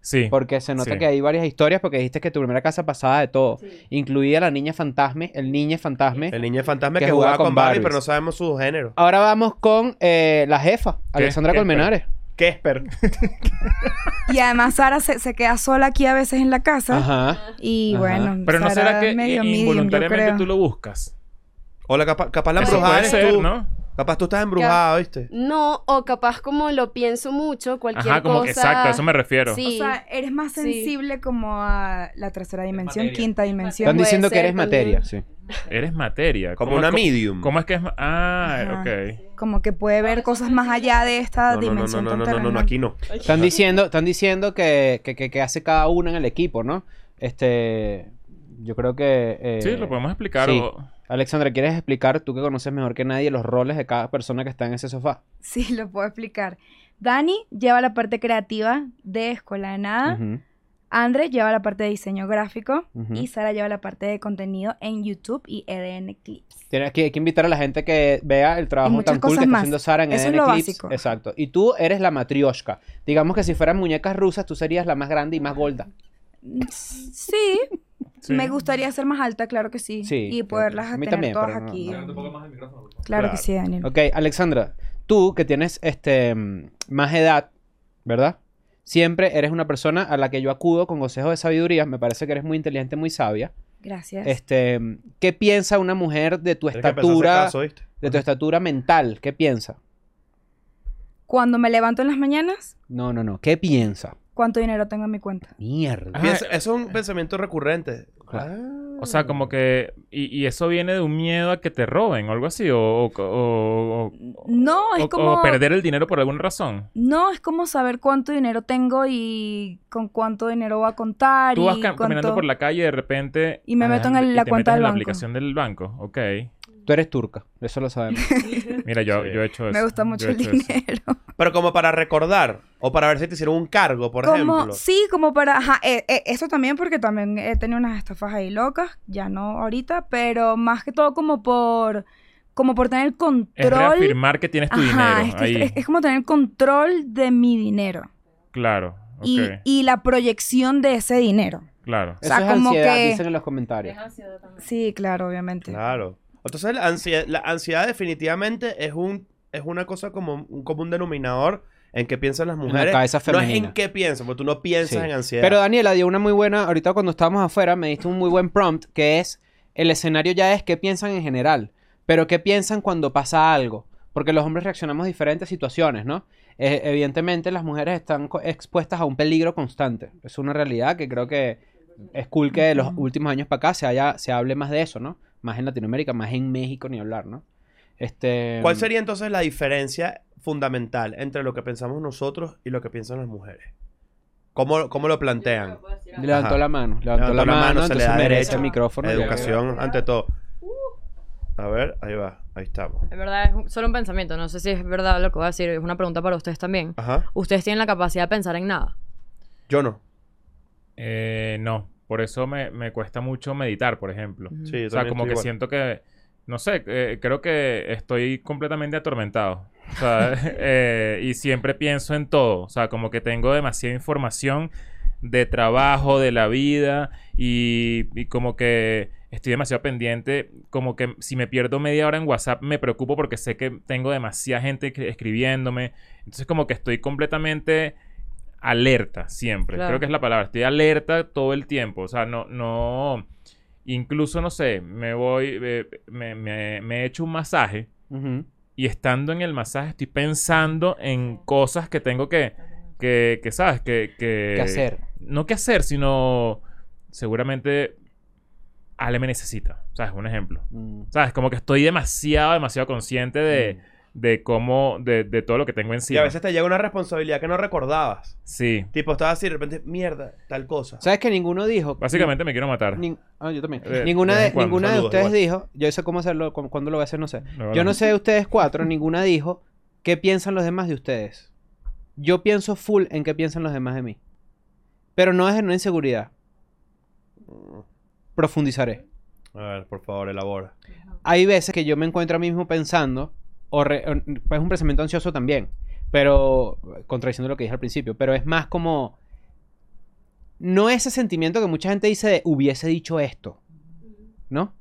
Sí. Porque se nota Sí. que hay varias historias, porque dijiste que tu primera casa pasaba de todo. Incluía la niña fantasme, el niño fantasme. El niño fantasma Que que, jugaba jugaba con con Barbie, Barbies. pero no sabemos su género. Ahora vamos con eh, la jefa, Alexandra ¿Qué? Colmenares. Kesper. Y además Sara se, se queda sola aquí a veces en la casa. Ajá. Y Ajá. bueno, Pero no será que medio medium, involuntariamente tú lo buscas. Hola, capaz, capaz la embrujada eres ser, tú. ¿no? Capaz tú estás embrujada, ¿viste? No, o capaz como lo pienso mucho, cualquier Ajá, como cosa. que exacto, a eso me refiero. Sí. O sea, eres más Sí. sensible como a la tercera dimensión, materia. quinta dimensión. Están diciendo que eres también. materia, sí. Eres materia. Como ¿Cómo- una medium. ¿Cómo es que es? Ah, Ajá. ok. Como que puede ver cosas más allá de esta No, no, no, no, dimensión no, no, no, aquí no. Están diciendo, están diciendo que, que, que- que hace cada uno en el equipo, ¿no? Este, yo creo que... eh, Sí, lo podemos explicar. sí. o- Alexandra, ¿quieres explicar, tú que conoces mejor que nadie, los roles de cada persona que está en ese sofá? Sí, lo puedo explicar. Dani lleva la parte creativa de Escuela de Nada. Andre lleva la parte de diseño gráfico. Y Sara lleva la parte de contenido en YouTube y EDN Clips. Tienes que, hay que invitar a la gente que vea el trabajo tan cool que está haciendo Sara en Eso es EDN lo Clips. básico. Exacto. Y tú eres la matrioshka. Digamos que si fueran muñecas rusas, tú serías la más grande y más gorda. Sí, Sí. me gustaría ser más alta, claro que sí. Sí, y poderlas tener también, todas no- aquí. no. Claro, Claro. que sí, Daniel. Ok, Alexandra, tú que tienes este más edad, ¿verdad? Siempre eres una persona a la que yo acudo con consejos de sabiduría. Me parece que eres muy inteligente, muy sabia. Gracias. Este, ¿qué piensa una mujer de tu estatura, de tu estatura mental? ¿Qué piensa? Cuando me levanto en las mañanas, No, no, no. ¿Qué piensa? ¿Cuánto dinero tengo en mi cuenta? Mierda. Ah, Piensa- eso es un pensamiento recurrente. Claro. Ah. O sea, como que... Y, y eso viene de un miedo a que te roben o algo así. O, o, o- o- No, es o- como... o perder el dinero por alguna razón. No, es como saber cuánto dinero tengo y con cuánto dinero voy a contar Tú vas y ca- caminando cuánto- por la calle y de repente... Y me meto en el- y la te cuenta metes del en la banco. aplicación del banco. Ok. Tú eres turca, eso lo sabemos. Mira, yo, Sí. yo he hecho eso. Me gusta Yo mucho he el hecho eso. dinero. Pero como para recordar. O para ver si te hicieron un cargo, por como, ejemplo. sí, como para, ajá, eh, eh, eso también porque también he tenido unas estafas ahí locas, ya no ahorita, pero más que todo como por, como por tener Es control. reafirmar que tienes tu Ajá, dinero es, que- ahí. es- es como tener control de mi dinero Claro. Ok. y, y la proyección de ese dinero. Claro. O sea, eso es como ansiedad, que- dicen en los comentarios. Sí, claro, obviamente. Claro. Entonces la ansiedad, la ansiedad definitivamente es un es una cosa como un común denominador en qué piensan las la mujeres. cabeza no es femenina. en qué piensan, porque tú no piensas Sí. en ansiedad. Pero Daniela dio una muy buena, ahorita cuando estábamos afuera, me diste un muy buen prompt, que es, el escenario ya es qué piensan en general, pero qué piensan cuando pasa algo, porque los hombres reaccionamos a diferentes situaciones, ¿no? Eh, evidentemente las mujeres están expuestas a un peligro constante, es una realidad que creo que es cool que de los últimos años para acá se, haya, se hable más de eso, ¿no? Más en Latinoamérica, más en México, ni hablar, ¿no? Este, ¿Cuál sería entonces la diferencia fundamental entre lo que pensamos nosotros y lo que piensan las mujeres? ¿Cómo, cómo lo plantean? Levantó Ajá. la mano. Levantó, la, mano, se le da merece derecho. el micrófono. Educación ante todo. A ver, ahí va. Ahí estamos. Es verdad, es solo un pensamiento. No sé si es verdad lo que voy a decir. Es una pregunta para ustedes también. Ajá. Ustedes tienen la capacidad de pensar en nada. Yo no. Eh, no, por eso me, me cuesta mucho meditar, por ejemplo. Sí, O sea, como que igual. siento que, no sé, eh, creo que estoy completamente atormentado. O sea, eh, y siempre pienso en todo. O sea, como que tengo demasiada información de trabajo, de la vida, y, y como que estoy demasiado pendiente. Como que si me pierdo media hora en WhatsApp, me preocupo porque sé que tengo demasiada gente escribiéndome. Entonces, como que estoy completamente alerta siempre. Claro. Creo que es la palabra. Estoy alerta todo el tiempo. O sea, no, no. Incluso, no sé, me voy, eh, me, me- me he hecho un masaje y estando en el masaje estoy pensando en cosas que tengo que, que, que ¿sabes? Que, que, ¿Qué hacer? No que hacer, sino seguramente Ale me necesita. ¿Sabes? Un ejemplo. Mm. ¿Sabes? Como que estoy demasiado, demasiado consciente de, de cómo, de, de todo lo que tengo Y encima. a veces te llega una responsabilidad que no recordabas. Sí. Tipo, estabas así y de repente, mierda, tal cosa. ¿Sabes que ninguno dijo? Básicamente me quiero matar. Nin- ah, yo también. Eh, ninguna de de, vez en cuando. ninguna de Saludos, ustedes igual. dijo, yo sé cómo hacerlo, cu- cuándo lo voy a hacer, no sé. No, Yo no. no sé de ustedes cuatro, ninguna dijo qué piensan los demás de ustedes. Yo pienso full en qué piensan los demás de mí. Pero no es en una inseguridad. Profundizaré. A ver, por favor, elabora. Hay veces que yo me encuentro a mí mismo pensando, o re- o- pues es un pensamiento ansioso también, pero contradiciendo lo que dije al principio, pero es más como no ese sentimiento que mucha gente dice de hubiese dicho esto, ¿no?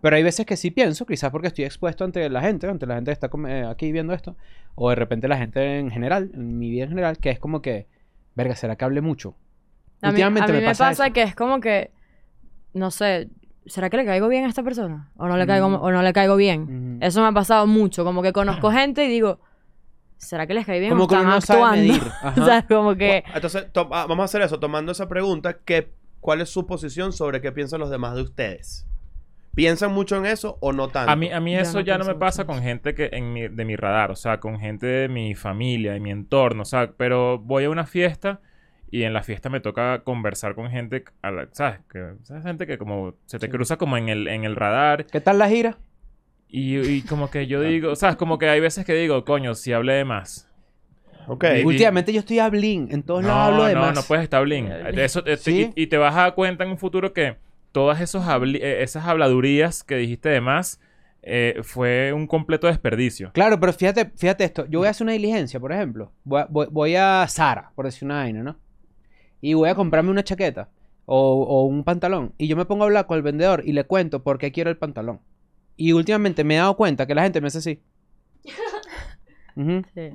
Pero hay veces que sí pienso, quizás porque estoy expuesto ante la gente, ante la gente que está eh, aquí viendo esto, o de repente la gente en general, en mi vida en general, que es como que, verga, ¿será que hable mucho? A mí, a mí me pasa, eso. que es como que, no sé, ¿será que le caigo bien a esta persona? ¿O no le caigo, Mm. o no le caigo bien? Eso me ha pasado mucho, como que conozco gente y digo, ¿será que les cae bien Como o que están no actuando? o sea, como que... Entonces, to- ah, vamos a hacer eso. Tomando esa pregunta, ¿qué, ¿cuál es su posición sobre qué piensan los demás de ustedes? ¿Piensan mucho en eso o no tanto? A mí, a mí eso no ya no me pasa mucho con gente que en mi, de mi radar, o sea, con gente de mi familia, de mi entorno, o sea, pero voy a una fiesta y en la fiesta me toca conversar con gente, a la- ¿sabes? Que, ¿sabes? Gente que como se te cruza como en el, en el radar ¿Qué tal la gira? Y, y como que yo digo, ¿sabes? Como que hay veces que digo, coño, si hablé de más. Ok. Y- Últimamente yo estoy hablín, en todos lados No, hablo de no, más. no puedes estar blin. Eso, eh, ¿Sí? y, y te vas a dar cuenta en un futuro que todas esos habli- eh, esas habladurías que dijiste de más eh, fue un completo desperdicio. Claro, pero fíjate, fíjate esto. Yo voy a hacer una diligencia, por ejemplo. Voy a, voy, voy a Zara, por decir una vaina, ¿no? Y voy a comprarme una chaqueta o, o un pantalón. Y yo me pongo a hablar con el vendedor y le cuento por qué quiero el pantalón. Y últimamente me he dado cuenta que la gente me hace así. Ujú. Sí.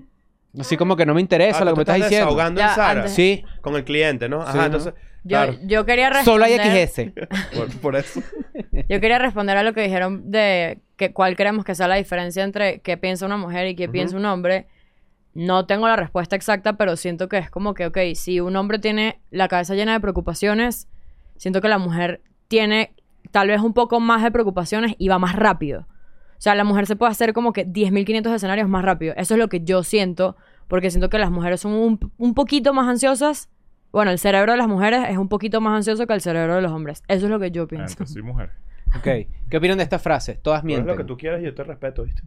Así como que no me interesa Ah, lo que me te estás diciendo. desahogando Ya, en Sara antes- Sí, con el cliente, ¿no? Ajá, Sí, entonces... Yo, Claro. yo quería responder... solo hay XS. Por, por eso. Yo quería responder a lo que dijeron de que cuál creemos que sea la diferencia entre qué piensa una mujer y qué Ujú. piensa un hombre. No tengo la respuesta exacta, pero siento que es como que, ok, si un hombre tiene la cabeza llena de preocupaciones, siento que la mujer tiene tal vez un poco más de preocupaciones y va más rápido. O sea, la mujer se puede hacer como que 10.500 escenarios más rápido. Eso es lo que yo siento, porque siento que las mujeres son un, un poquito más ansiosas. Bueno, el cerebro de las mujeres es un poquito más ansioso que el cerebro de los hombres. Eso es lo que yo Ah, pienso. entonces soy mujer. Ok. ¿Qué opinan de esta frase? Todas Tú haz mienten. lo que tú quieras y yo te respeto, ¿viste?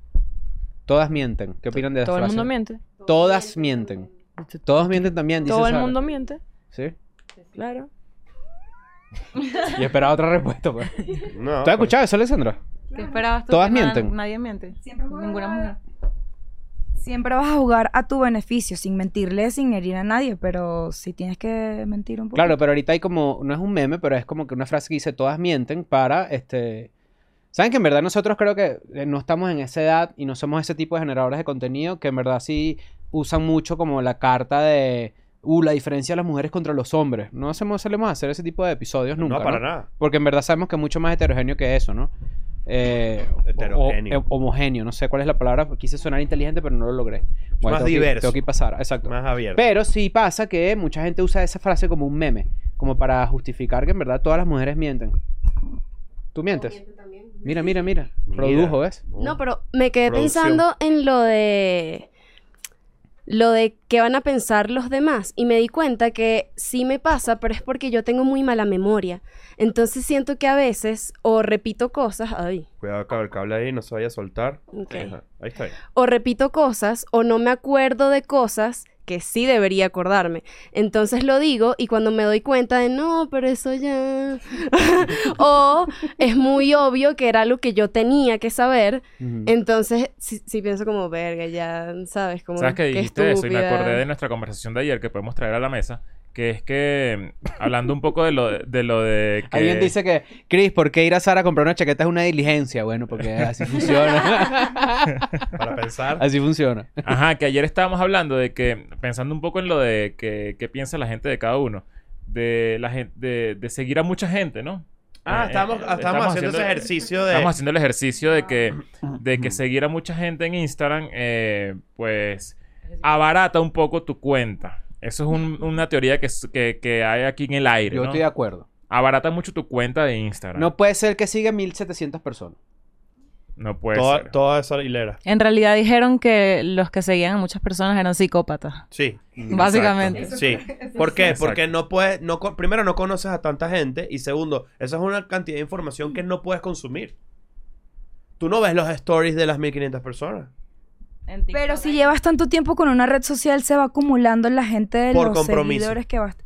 Todas mienten. ¿Qué opinan de esta Todo el mundo miente. Todas mienten. Todos mienten también, dice Todo el Sara. mundo miente, Sí. claro. Y esperaba otra respuesta, pues. No. ¿Tú has escuchado eso, Alessandra? ¿Qué esperabas tú? Todas Que mienten. Nadie miente. Siempre juega- Ninguna mujer. Siempre vas a jugar a tu beneficio, sin mentirle, sin herir a nadie, pero si tienes que mentir un poco. Claro, pero ahorita hay como, no es un meme, pero es como que una frase que dice todas mienten para, este... ¿Saben que en verdad nosotros creo que eh, no estamos en esa edad y no somos ese tipo de generadores de contenido que en verdad sí usan mucho como la carta de, uh, la diferencia de las mujeres contra los hombres. No hacemos, solemos hacer ese tipo de episodios nunca, no, para ¿no? nada. Porque en verdad sabemos que es mucho más heterogéneo que eso, ¿no? Eh, Heterogéneo. o- homogéneo, no sé cuál es la palabra, quise sonar inteligente, pero no lo logré. más tengo que- diverso. tengo que ir pasar, exacto. Más abierto. Pero sí pasa que mucha gente usa esa frase como un meme, como para justificar que en verdad todas las mujeres mienten. ¿Tú mientes? Mira, mira, mira. Mira. Produjo, ¿ves? No, pero me quedé Producción. pensando en lo de lo de qué van a pensar los demás y me di cuenta que sí me pasa, pero es porque yo tengo muy mala memoria. Entonces siento que a veces o repito cosas, ay, Cuidado con el cable ahí, no se vaya a soltar. Ajá, Ahí está. ahí. o repito cosas o no me acuerdo de cosas que sí debería acordarme. Entonces lo digo y cuando me doy cuenta de no, pero eso ya... o es muy obvio que era algo que yo tenía que saber. Entonces sí, sí pienso como, verga, ya sabes, como... ¿Sabes que qué dijiste eso? Y me estúpida". acordé de nuestra conversación de ayer que podemos traer a la mesa. Que es que, hablando un poco de lo de, de lo de que... Alguien dice que, Chris, ¿por qué ir a Sara a comprar una chaqueta es una diligencia? Bueno, porque así funciona. Para pensar. así funciona. Ajá, que ayer estábamos hablando de que, pensando un poco en lo de que, que piensa la gente de cada uno, de la gente, de, de seguir a mucha gente, ¿no? Ah, Eh, estábamos, eh, estábamos haciendo ese ejercicio de... Estamos haciendo el ejercicio de que, de que seguir a mucha gente en Instagram, eh, pues, abarata un poco tu cuenta. Eso es un- una teoría que, que, que hay aquí en el aire, Yo ¿no? estoy de acuerdo. Abarata mucho tu cuenta de Instagram. No puede ser que siga 1700 personas. No puede toda, ser. toda esa hilera. En realidad dijeron que los que seguían a muchas personas eran psicópatas. Sí. Básicamente. Sí. ¿Por qué? Exacto. Porque no puedes, no, primero no conoces a tanta gente y segundo, esa es una cantidad de información que no puedes consumir. Tú no ves los stories de las 1500 personas. En TikTok Pero si hay- llevas tanto tiempo con una red social, se va acumulando en la gente de Por los compromiso. seguidores que vas...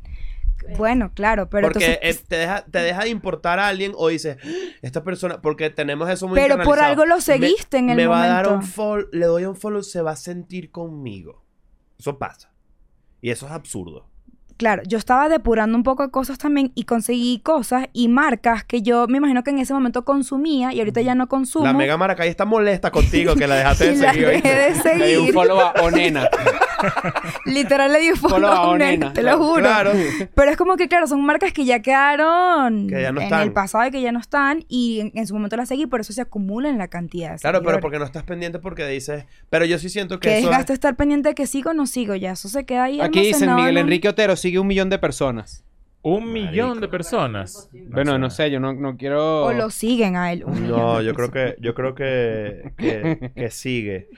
Bueno, claro, pero porque entonces... eh, te, deja, te deja de importar a alguien o dices, "Ah, esta persona, porque tenemos eso muy Pero por algo lo Me- seguiste en el me va a dar un momento. follow, le doy un follow, se va a sentir conmigo. Eso pasa. Y eso es absurdo. Claro, yo estaba depurando un poco de cosas también y conseguí cosas y marcas que yo me imagino que en ese momento consumía y ahorita ya no consumo. La Mega Maracay está molesta contigo que la dejaste de la seguir. ¿oíste? dejé de Le di un follow a Onena. Literal le di un Follow follow a Onena. te lo juro. Claro. Pero es como que, claro, son marcas que ya quedaron Que ya no en están. el pasado y que ya no están. Y en, en su momento las seguí, por eso se acumula en la cantidad. de Claro, pero porque no estás pendiente porque dices... Pero yo sí siento que Que desgaste es... estar pendiente de que sigo o no sigo, ya. Eso se queda ahí. Aquí dicen Miguel Enrique Otero sigue un millón de personas. Un millón de personas. Bueno, no sé, yo no, no quiero. O lo siguen a él. No, yo creo que... Yo creo que... Que, que sigue.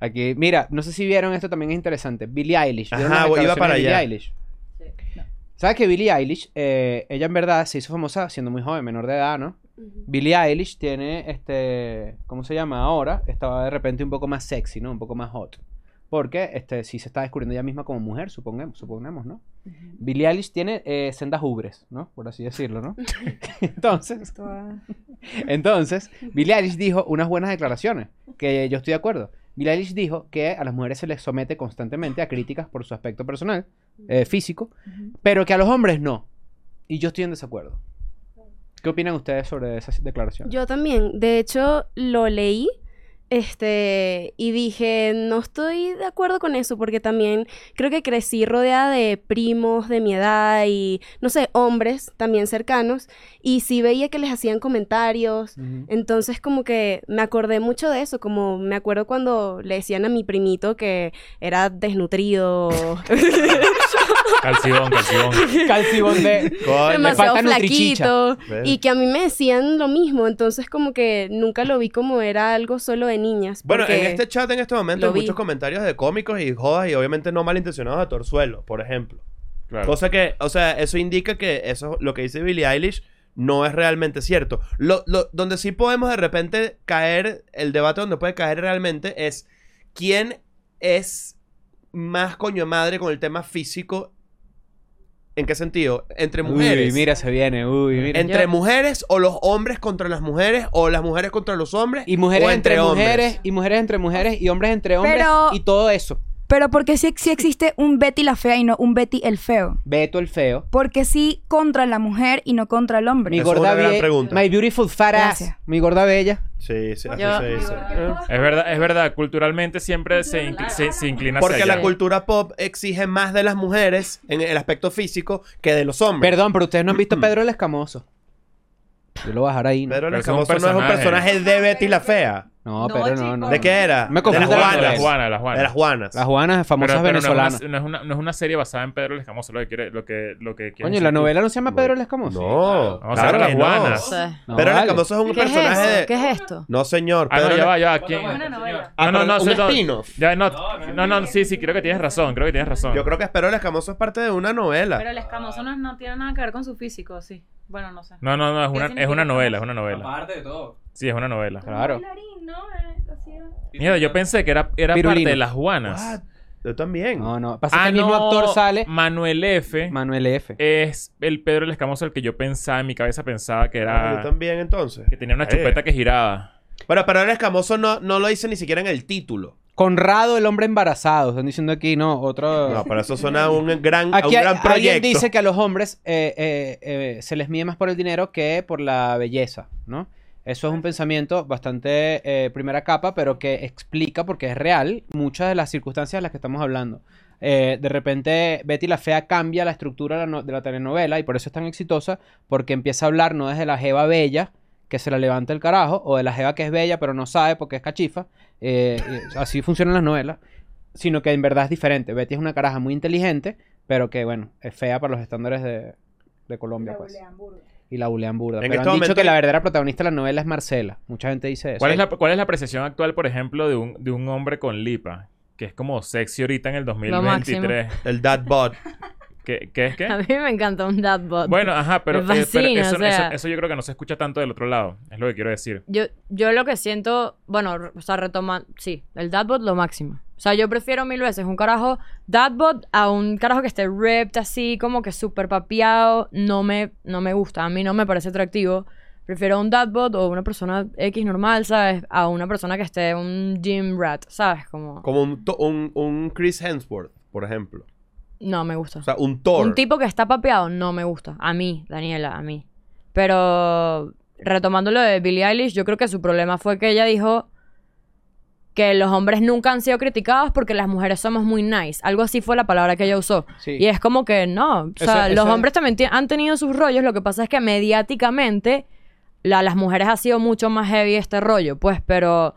Aquí, mira, no sé si vieron esto también es interesante. Billie Eilish. ¿Vieron Ajá, iba para de Billie allá. Eilish? ¿Sabes que Billie Eilish, eh, ella en verdad se hizo famosa siendo muy joven, menor de edad, ¿no? Billie Eilish tiene, este, ¿cómo se llama ahora? Estaba de repente un poco más sexy, ¿no? Un poco más hot. Porque, este, sí se está descubriendo ella misma como mujer, supongamos, suponemos, ¿no? Billie Eilish tiene eh, sendas ubres, ¿no? Por así decirlo, ¿no? Entonces, entonces, Billie Eilish dijo unas buenas declaraciones, que yo estoy de acuerdo. Billie Eilish dijo que a las mujeres se les somete constantemente a críticas por su aspecto personal, eh, físico, pero que a los hombres no. Y yo estoy en desacuerdo. ¿Qué opinan ustedes sobre esa declaración? Yo también. De hecho, lo leí. Este, y dije, no estoy de acuerdo con eso, porque también creo que crecí rodeada de primos de mi edad y, no sé, hombres también cercanos, y sí veía que les hacían comentarios, entonces como que me acordé mucho de eso, como me acuerdo cuando le decían a mi primito que era desnutrido, Calcibón, calcibón. Calcibón de... Coño. demasiado falta flaquito, y que a mí me decían lo mismo, entonces como que nunca lo vi como era algo solo de niñas. Bueno, en este chat en este momento hay vi. muchos comentarios de cómicos y jodas y obviamente no malintencionados de Torzuelo, por ejemplo. Claro. Cosa que, o sea, eso indica que eso, lo que dice Billie Eilish no es realmente cierto. Lo, lo- donde sí podemos de repente caer, el debate donde puede caer realmente es quién es más coño madre con el tema físico. ¿En qué sentido? Entre mujeres. Uy, mira, se viene. Uy, mira. Entre Yo- mujeres o los hombres contra las mujeres o las mujeres contra los hombres Y mujeres o entre, hombres. mujeres, y mujeres entre mujeres, y hombres entre hombres, Pero- y todo eso. Pero porque sí, sí existe un Betty la fea y no un Betty el feo. Beto el feo. Porque sí contra la mujer y no contra el hombre. Mi Esa es gorda una gran bella. pregunta. My beautiful fat ass. Gracias. Mi gorda bella. Sí, sí, así Yo- se dice. Es verdad, es verdad. Culturalmente siempre se, incli- se, se inclina Porque hacia la allá. cultura pop exige más de las mujeres en el aspecto físico que de los hombres. Perdón, pero ustedes no han visto Pedro el Escamoso. Yo lo voy a dejar ahí. ¿no? Pedro el Pero eso es un Escamoso no es un personaje. personaje de Betty la Fea. No, No, pero no, no. ¿De qué era? Me de confundo las De Juanas. las Juanas, de las Juanas. De las Juanas. Las juanas famosas Pero- pero no es una- venezolanas. No es, una, no es una serie basada en Pedro el Escamoso, lo que quiere, lo que, lo que quiere Coño, la novela no se llama Pedro el Escamoso. No, Vamos a claro ver que las. Juanas. No, Pero el. Escamoso es un ¿Qué es personaje eso? de... ¿Qué es esto? No, señor. Ah, no, Pedro ya va, ya va. ¿Quién? Una novela. Ah, No, no, no, un spin-off. Ya, no, no, no, sí, sí, creo que tienes razón, creo que tienes razón. Yo creo que Espero el Escamoso es parte de una novela. Pero el escamoso no, no tiene nada que ver con su físico, sí. Bueno, no sé. No, no, no, es ¿Qué una, es una novela, es una novela. Aparte de todo. Sí, es una novela. Claro. Mira, yo pensé que era, era parte de las Juanas. What? Yo también. No, no. Pasa que Ah, el mismo no, actor sale. Manuel F. Manuel F. es el Pedro el Escamoso el que yo pensaba, en mi cabeza pensaba que Ah, era... Yo también, entonces. Que tenía una Eh. chupeta que giraba. Pero, pero el Escamoso no, no lo dice ni siquiera en el título. Conrado, el hombre embarazado. Están diciendo aquí, no, otro. No, pero eso suena a un gran, a Aquí un hay- gran alguien proyecto. dice que a los hombres eh, eh, eh, se les mide más por el dinero que por la belleza, ¿no? Eso es un pensamiento bastante eh, primera capa, pero que explica, porque es real, muchas de las circunstancias de las que estamos hablando. Eh, de repente, Betty la Fea cambia la estructura de la, no- de la telenovela y por eso es tan exitosa, porque empieza a hablar no desde la jeva bella, que se la levanta el carajo, o de la jeva que es bella pero no sabe porque es cachifa. eh, así funcionan las novelas sino que en verdad es diferente. Betty es una caraja muy inteligente, pero que, bueno, es fea para los estándares de, de Colombia, pues. Y la bulean burda. En Pero este han dicho momento que la verdadera protagonista de la novela es Marcela. Mucha gente dice eso. ¿Cuál es, la, ¿Cuál es la apreciación actual, por ejemplo, de un, de un hombre con lipa? Que es como sexy ahorita en el 2023. El dad bod. ¿Qué, ¿Qué es qué? A mí me encanta un dadbot. Bueno, ajá, pero, eh, pero eso, o sea. eso- eso yo creo que no se escucha tanto del otro lado. Es lo que quiero decir. Yo, yo lo que siento, bueno, o sea, retomando, sí, el dadbot lo máximo. O sea, yo prefiero mil veces un carajo dadbot a un carajo que esté ripped así, como que súper papiado. No me, no me gusta, a mí no me parece atractivo. Prefiero un dadbot o una persona X normal, ¿sabes? A una persona que esté un gym rat, ¿sabes? Como, Como un, un, un Chris Hemsworth, por ejemplo. no me gusta. O sea, un Thor. Un tipo que está papeado no me gusta. A mí, Daniela, a mí. Pero retomando lo de Billie Eilish, yo creo que su problema fue que ella dijo que los hombres nunca han sido criticados porque las mujeres somos muy nice. Algo así fue la palabra que ella usó. Sí. Y es como que no. O sea, los es- hombres también han tenido sus rollos. Lo que pasa es que mediáticamente la- las mujeres ha sido mucho más heavy este rollo. Pues, pero...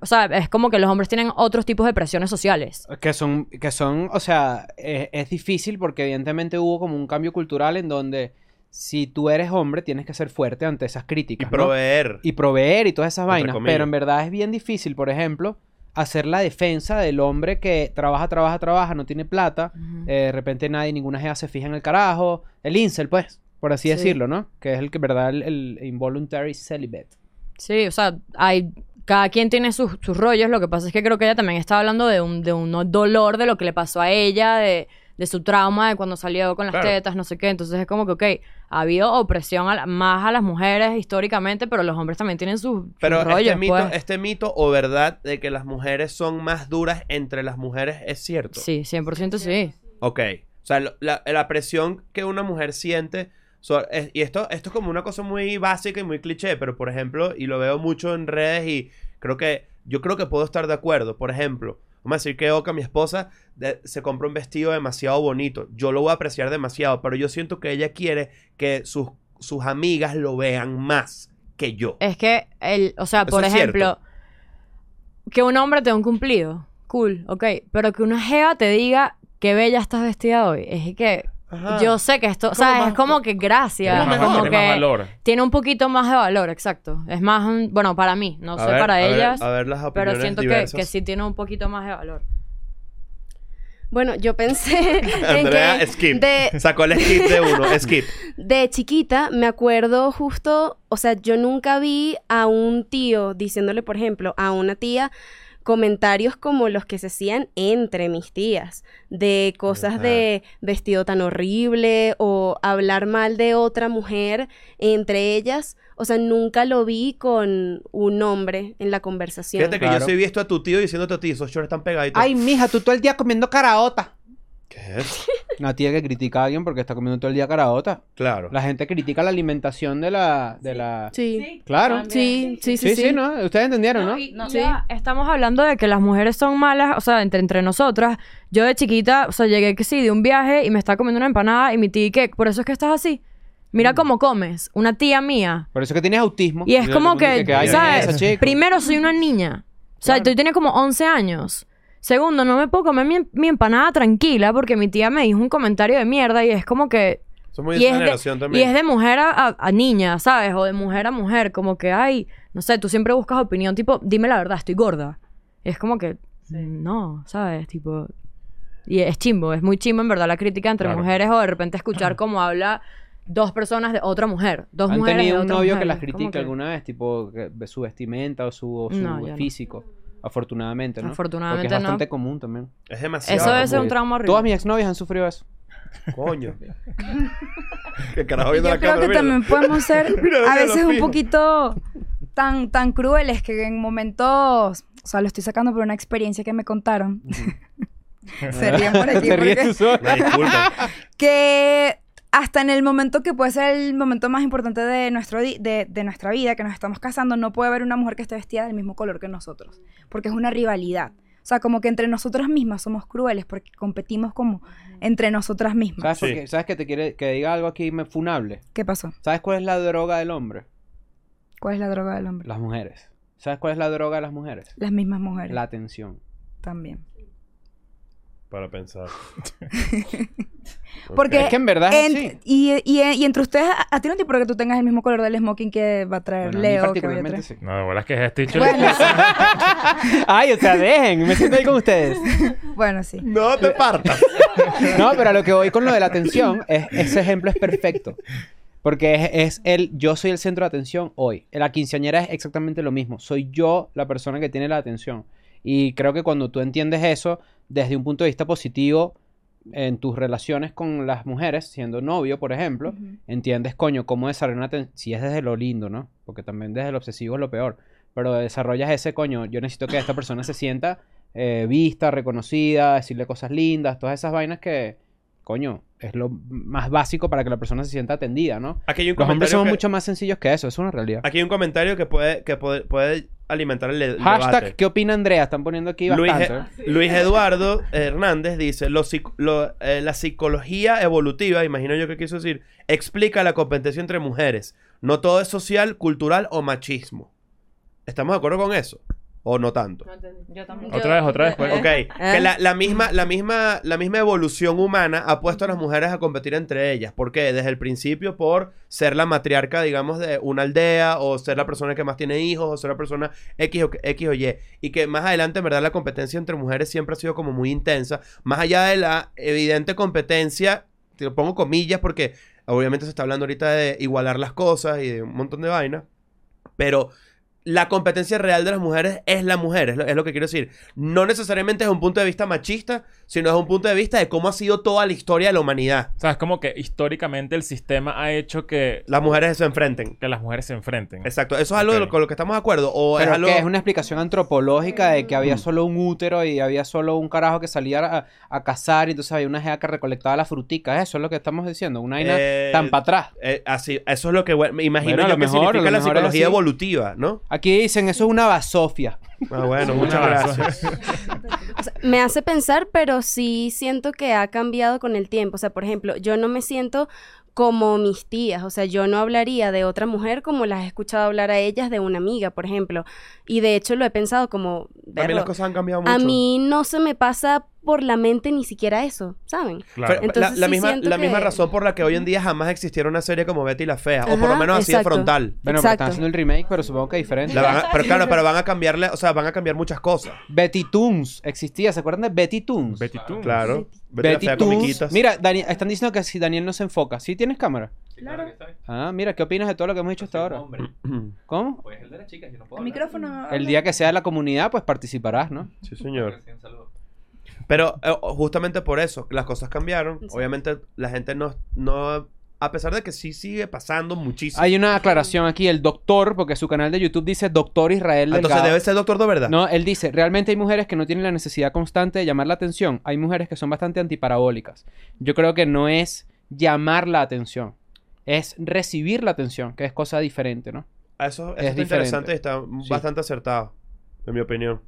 O sea, es como que los hombres tienen otros tipos de presiones sociales. Que son, que son, o sea, eh, es difícil porque evidentemente hubo como un cambio cultural en donde si tú eres hombre tienes que ser fuerte ante esas Y críticas. ¿no? proveer. y proveer y todas esas vainas. Pero en verdad es bien difícil, por ejemplo, hacer la defensa del hombre que trabaja, trabaja, trabaja, no tiene plata. Eh, de repente nadie, ninguna jeva se fija en el carajo. El incel, pues, por así Sí. decirlo, ¿no? Que es el que, en verdad, el, el involuntary celibate. Sí, o sea, hay, cada quien tiene sus, sus rollos. Lo que pasa es que creo que ella también estaba hablando de un, de un dolor de lo que le pasó a ella, de, de su trauma, de cuando salió con las Claro. tetas, no sé qué. Entonces es como que, ok, ha habido opresión a la- más a las mujeres históricamente, pero los hombres también tienen sus, sus Pero rollos, este mito, pues. este mito o verdad de que las mujeres son más duras entre las mujeres es cierto. Sí, 100% sí. Ok. O sea, la, la presión que una mujer siente. so- es- y esto, esto es como una cosa muy básica y muy cliché, pero por ejemplo, y lo veo mucho en redes y creo que yo creo que puedo estar de acuerdo. Por ejemplo, vamos a decir que Oka, mi esposa, de- se compra un vestido demasiado bonito. Yo lo voy a apreciar demasiado, pero yo siento que ella quiere que sus, sus amigas lo vean más que yo. Es que, el, o sea, por ejemplo, que un hombre te dé un cumplido, cool, ok, pero que una jeva te diga qué bella estás vestida hoy, es que Ajá. yo sé que esto, o sea, más- es como que gracias, Tiene más, como que más valor. tiene un poquito más de valor, exacto. Es más, un- bueno, para mí, no A sé ver, para a ver, ellas, a ver las pero siento que, que sí tiene un poquito más de valor. Bueno, yo pensé en Andrea, que skip. de, Sacó el skip de uno. Skip. de chiquita me acuerdo justo, o sea, yo nunca vi a un tío diciéndole, por ejemplo, a una tía comentarios como los que se hacían entre mis tías, de cosas Ajá. de vestido tan horrible o hablar mal de otra mujer entre ellas. O sea, nunca lo vi con un hombre en la conversación. Fíjate que Claro. yo sí he visto a tu tío diciéndote a ti, esos shorts están pegaditos. Ay, mija, tú todo el día comiendo caraota. ¿Qué es? Una tía que critica a alguien porque está comiendo todo el día caraota. Claro. La gente critica la alimentación de la... De la... Sí. Claro. Sí, sí, sí, Sí, sí. sí, ¿no? Ustedes entendieron, ¿no? y- No. Sí. Estamos hablando de que las mujeres son malas, o sea, entre, entre nosotras. Yo de chiquita, o sea, llegué que sí, de un viaje y me estaba comiendo una empanada y mi tía, ¿qué? ¿Por eso es que estás así? Mira cómo comes. Una tía mía. Por eso que tienes autismo. Y es Yo como que, ¿sabes? Primero soy una niña. O sea, Claro. yo tenía como 11 años. Segundo, no me puedo comer mi, mi empanada tranquila porque mi tía me dijo un comentario de mierda y es como que... Muy Y de es de, y es de mujer a, a- a niña, ¿sabes? O de mujer a mujer. Como que, ay, no sé, tú siempre buscas opinión tipo, dime la verdad, estoy gorda. Y es como que, no, ¿sabes? Tipo... Y es chimbo, es muy chimbo en verdad la crítica entre Claro. mujeres o de repente escuchar cómo habla dos personas de otra mujer. Dos ¿Han mujeres tenido de un novio mujer. que las que- alguna vez? Tipo, su vestimenta o su, o su No, yo no. Afortunadamente, ¿no? Afortunadamente Porque es no. bastante común también. Es demasiado. Eso debe ser común. un trauma horrible. Todas mis exnovias han sufrido eso. Coño. Qué carajo Yo viendo la creo cámara, que mira. también podemos ser Mira, a veces un poquito tan, tan crueles que en momentos, o sea, lo estoy sacando por una experiencia que me contaron. Se ríen por aquí Se porque- disculpa. que hasta en el momento que puede ser el momento más importante de, nuestro de, de nuestra vida, que nos estamos casando, no puede haber una mujer que esté vestida del mismo color que nosotros, porque es una rivalidad. O sea, como que entre nosotras mismas somos crueles porque competimos como entre nosotras mismas. ¿Sabes, Sí. qué? ¿Sabes que te quiere que diga algo aquí me- funable? ¿Qué pasó? ¿Sabes cuál es la droga del hombre? ¿Cuál es la droga del hombre? Las mujeres. ¿Sabes cuál es la droga de las mujeres? Las mismas mujeres La atención. también. Para pensar. Porque Es que en verdad en- así. y, y- y entre ustedes, a, a ti no te importa que tú tengas el mismo color del smoking que va a traer Bueno, a mí Leo. que a traer. sí. No, de bolas que es este. Bueno, Ay, o sea, dejen. Me siento ahí con ustedes. bueno, sí. No te partas. No, pero a lo que voy con lo de la atención, es, ese ejemplo es perfecto. Porque es, es el yo soy el centro de atención hoy. La quinceañera es exactamente lo mismo. Soy yo la persona que tiene la atención. Y creo que cuando tú entiendes eso desde un punto de vista positivo en tus relaciones con las mujeres, siendo novio, por ejemplo, entiendes, coño, cómo desarrollar una atención. Si es desde lo lindo, ¿no? Porque también desde lo obsesivo es lo peor. Pero desarrollas ese, coño, yo necesito que esta persona se sienta eh, vista, reconocida, decirle cosas lindas, todas esas vainas que, coño, es lo más básico para que la persona se sienta atendida, ¿no? Aquí hay un Los hombres que- mucho más sencillos que eso, eso es una realidad. Aquí hay un comentario que puede, que puede, puede alimentar el, el Hashtag, debate. ¿qué opina Andrea? Están poniendo aquí Luis, bastante. E- Luis Eduardo Hernández dice, "Lo psic- lo- eh, la psicología evolutiva, imagino yo que quiso decir, explica la competencia entre mujeres. No todo es social, cultural o machismo. ¿Estamos de acuerdo con eso? ¿O no tanto? Yo también. Otra vez, otra vez, pues. Ok, que la, la misma, la, misma, la misma evolución humana ha puesto a las mujeres a competir entre ellas. ¿Por qué? Desde el principio por ser la matriarca, digamos, de una aldea, o ser la persona que más tiene hijos, o ser la persona X o, X o Y. Y que más adelante, en verdad, la competencia entre mujeres siempre ha sido como muy intensa. Más allá de la evidente competencia, te lo pongo comillas porque obviamente se está hablando ahorita de igualar las cosas y de un montón de vainas. Pero la competencia real de las mujeres es la mujer, es lo, es lo que quiero decir. No necesariamente desde un punto de vista machista, sino desde un punto de vista de cómo ha sido toda la historia de la humanidad. O sea, es como que históricamente el sistema ha hecho que, Las mujeres se enfrenten. que las mujeres se enfrenten. Exacto. ¿Eso es algo de lo- con lo que estamos de acuerdo? ¿O es Pero algo...? que es una explicación antropológica de que había solo un útero y había solo un carajo que salía a, a cazar y entonces había una jea que recolectaba las fruticas. Eso es lo que estamos diciendo. Una vaina Eh, tan para atrás. Eh, así, eso es lo que me imagino Bueno, a yo lo que mejor, a significa lo la mejor es psicología evolutiva, ¿no? Aquí dicen, eso es una basofia. Ah, bueno, muchas gracias. O sea, me hace pensar, pero sí siento que ha cambiado con el tiempo. O sea, por ejemplo, yo no me siento como mis tías. O sea, yo no hablaría de otra mujer como las he escuchado hablar a ellas de una amiga, por ejemplo. Y de hecho lo he pensado como... A mí "Verlo, las cosas han cambiado mucho. a mí no se me pasa por la mente ni siquiera eso, ¿saben? Claro. Pero Entonces la, la sí misma, la misma que- razón por la que hoy en día jamás existiera una serie como Betty la Fea. o por lo menos así de frontal. Bueno, pero Exacto. están haciendo el remake, pero supongo que diferente. La van a- pero claro, pero van a cambiarle, o sea, van a cambiar muchas cosas. Betty Toons existía, ¿se acuerdan de Betty Toons? Betty Toons. Claro. Betty, Betty Toons. Mira, Dani- están diciendo que si Daniel no se enfoca. ¿Sí tienes cámara? Claro. que está bien. Ah, mira, ¿qué opinas de todo lo que hemos dicho hasta ahora? hombre. ¿Cómo? Pues el de las chicas, yo no puedo El micrófono. El día que sea de la comunidad, pues participarás, ¿no? Sí, señor. Pero eh, justamente por eso, las cosas cambiaron. Sí. Obviamente la gente no, no... A pesar de que sí sigue pasando muchísimo. Hay una aclaración aquí, el doctor, porque su canal de YouTube dice Doctor Israel Ah, Entonces Delgado. debe ser doctor de verdad. No, él dice, realmente hay mujeres que no tienen la necesidad constante de llamar la atención. Hay mujeres que son bastante antiparabólicas. Yo creo que no es llamar la atención, es recibir la atención, que es cosa diferente, ¿no? Eso, eso Es está interesante y está Sí. bastante acertado, en mi opinión.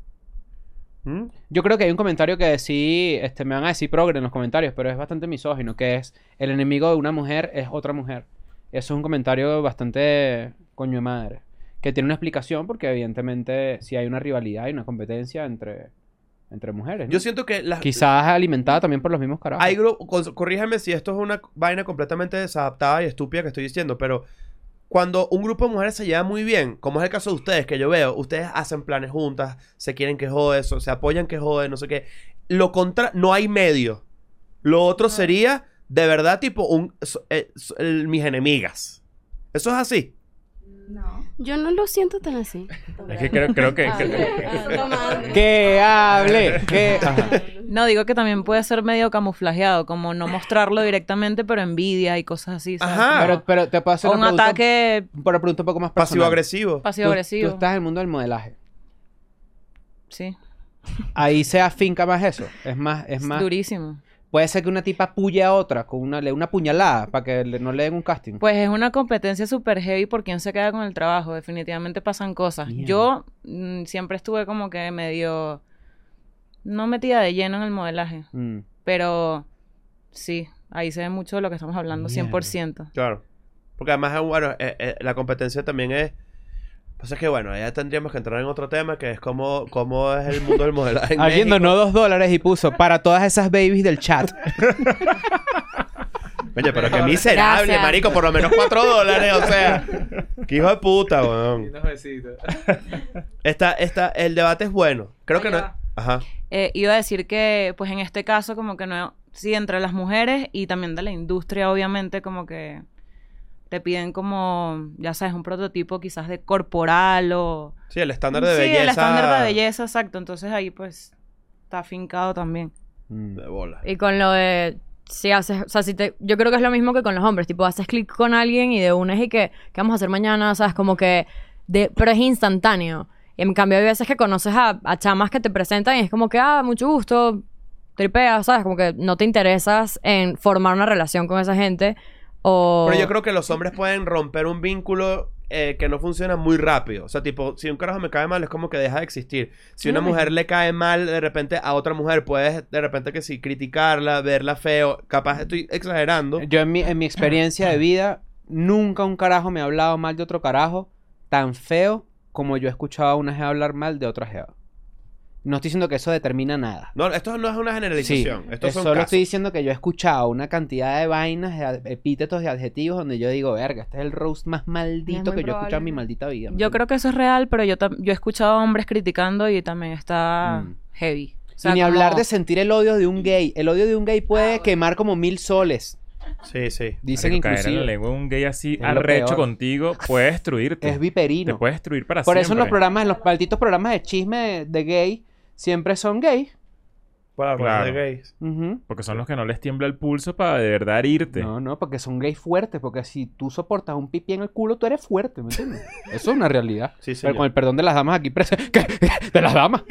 ¿Mm? Yo creo que hay un comentario que sí, este, me van a decir progre en los comentarios, pero es bastante misógino, que es el enemigo de una mujer es otra mujer. Eso es un comentario bastante coño de madre. Que tiene una explicación porque evidentemente si hay una rivalidad y una competencia entre, entre mujeres. ¿no? Yo siento que las, Quizás alimentada también por los mismos carajos. Hay si esto es una vaina completamente desadaptada y estúpida que estoy diciendo, pero cuando un grupo de mujeres se lleva muy bien, como es el caso de ustedes, que yo veo, ustedes hacen planes juntas, se quieren que jode eso, se apoyan que jode, no sé qué. Lo contra, no hay medio. Lo otro sería, de verdad, tipo, un, so- eh, so- el- mis enemigas. Eso es así. No. Yo no lo siento tan así. Es que creo, creo que... Que- tomando. ¡Que hable! ¡Que... No, digo que también puede ser medio camuflajeado, como no mostrarlo directamente, pero envidia y cosas así. ¿sabes? Ajá. Pero, pero te puedo hacer o una un ataque Una pregunta un poco más personal. Pasivo-agresivo. Tú- pasivo-agresivo. Tú, estás en el mundo del modelaje. Sí, Ahí se afinca más eso. Es más, es más. durísimo. Puede ser que una tipa puye a otra con una, le una puñalada para que le- no le den un casting. Pues es una competencia súper heavy por quién se queda con el trabajo. Definitivamente pasan cosas. Yo mm, siempre estuve como que medio... No metida de lleno en el modelaje. Mm. Pero sí, ahí se ve mucho de lo que estamos hablando, Mierda. 100%. Claro. Porque además, bueno, eh, eh, la competencia también es... Pues es que bueno, ya tendríamos que entrar en otro tema que es cómo, cómo es el mundo del modelaje en Alguien México. donó dos dólares y puso para todas esas babies del chat. Oye, pero qué miserable, Gracias. marico, por lo menos cuatro dólares, o sea. Qué hijo de puta, weón. Unos besitos. Esta, esta, el debate es bueno. Creo que Ahí no. Ajá. Eh, iba a decir que, pues en este caso, como que no... Sí, entre las mujeres y también de la industria, obviamente, como que te piden como, ya sabes, un prototipo quizás de corporal o... Sí, el estándar de sí, belleza. el estándar de belleza, exacto. Entonces ahí pues está afincado también. Mm. De bola. Y con lo de si haces, o sea, si te, yo creo que es lo mismo que con los hombres, tipo haces clic con alguien y de una es y que, ¿qué vamos a hacer mañana? sabes, como que, de, pero es instantáneo. Y en cambio hay veces que conoces a, a chamas que te presentan y es como que, ah, mucho gusto, tripeas, ¿sabes? Como que no te interesas en formar una relación con esa gente o... Pero yo creo que los hombres pueden romper un vínculo eh, que no funciona muy rápido. O sea, tipo, si un carajo me cae mal, es como que deja de existir. Si una Sí. mujer le cae mal de repente a otra mujer, puedes de repente que sí, criticarla, verla feo. Capaz estoy exagerando. Yo en mi, en mi experiencia de vida, nunca un carajo me ha hablado mal de otro carajo tan feo como yo he escuchado a una jeva hablar mal de otra jeva. No estoy diciendo que eso determina nada. No, esto no es una Sí, generalización. Estos eh, son solo casos. estoy diciendo que yo he escuchado una cantidad de vainas, de epítetos y adjetivos donde yo digo, verga, este es el roast más maldito que yo he escuchado en mi maldita vida. Yo creo que eso es real, pero yo, yo he escuchado a hombres criticando y también está Mm. heavy. O Y sea, ni como- hablar de sentir el odio de un gay. El odio de un gay Ah, puede quemar como mil soles. Sí, sí. Dicen Marico, caer en la inclusive. lengua de un gay así arrecho contigo puede destruirte. Es viperino. Te puede destruir para Por siempre. eso en los programas, en los malditos programas de chisme de, de gay, siempre son gay. Para hablar Claro. de gays. Porque son los que no les tiembla el pulso para de verdad herirte. No, no, porque son gays fuertes. Porque si tú soportas un pipí en el culo, tú eres fuerte, ¿me entiendes? Eso es una realidad. Sí, Pero señor. con el perdón de las damas aquí presentes. ¿Qué? ¿De las damas?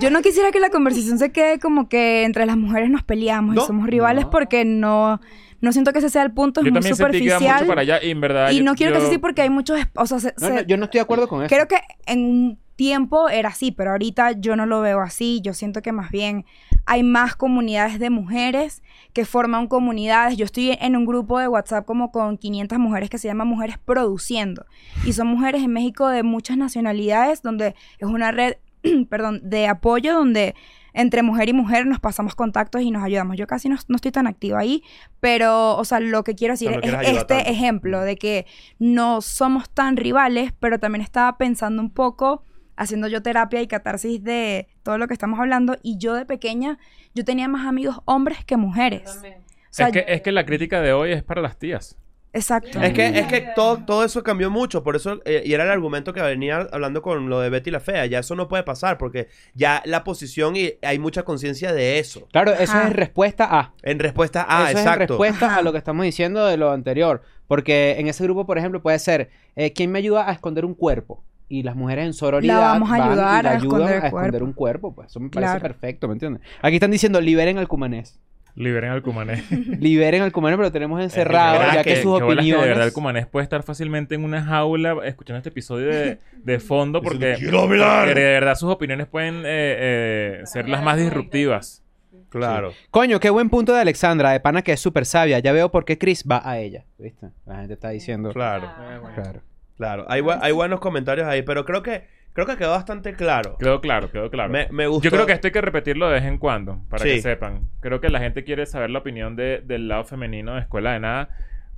Yo no quisiera que la conversación se quede como que entre las mujeres nos peleamos No. y somos rivales No. porque no, no siento que ese sea el punto, es Yo muy también sentí que mucho superficial. para allá y en verdad... Y yo- no quiero que sea así porque hay muchos, o sea, se- No, se- no, yo no estoy de acuerdo con eso. creo que en un tiempo era así, pero ahorita yo no lo veo así. Yo siento que más bien hay más comunidades de mujeres que forman comunidades. Yo estoy en un grupo de WhatsApp como con 500 mujeres que se llama Mujeres Produciendo. Y son mujeres en México de muchas nacionalidades, donde es una red, perdón, de apoyo donde entre mujer y mujer nos pasamos contactos y nos ayudamos. Yo casi no, no estoy tan activa ahí, pero, o sea, lo que quiero decir no es este tanto. ejemplo de que no somos tan rivales, pero también estaba pensando un poco, haciendo yo terapia y catarsis de todo lo que estamos hablando, y yo de pequeña, yo tenía más amigos hombres que mujeres. O sea, es, que, es que la crítica de hoy es para las tías. Exacto. Es que, es que todo, todo eso cambió mucho, por eso, eh, y era el argumento que venía hablando con lo de Betty la Fea, ya eso no puede pasar, porque ya la posición y hay mucha conciencia de eso. Claro, eso Ajá. es respuesta a. En respuesta a, Eso es en exacto. respuesta Ajá. a lo que estamos diciendo de lo anterior. Porque en ese grupo, por ejemplo, puede ser, eh, ¿quién me ayuda a esconder un cuerpo? Y las mujeres en sororidad vamos a van y ayudar la a ayudan esconder el a esconder cuerpo. un cuerpo. Pues eso me parece Claro. perfecto, ¿me entiendes? Aquí están diciendo, liberen al cumanés. Liberen al cumanés. liberen al cumanés, pero lo tenemos encerrado, verdad ya que, que- sus que opiniones... de verdad el cumanés puede estar fácilmente en una jaula escuchando este episodio de, de fondo porque, "Quiero hablar". porque de verdad sus opiniones pueden eh, eh, ser las más disruptivas. Claro. Coño, qué buen punto de Alexandra, de pana que es súper sabia. Ya veo por qué Chris va a ella. ¿Viste? La gente está diciendo. Claro. Claro. Claro. Hay, hay buenos comentarios ahí, pero creo que creo que quedó bastante claro. Quedó claro, quedó claro. Me, me gustó. Yo creo que esto hay que repetirlo de vez en cuando, para Sí. que sepan. Creo que la gente quiere saber la opinión de- del lado femenino de Escuela de Nada.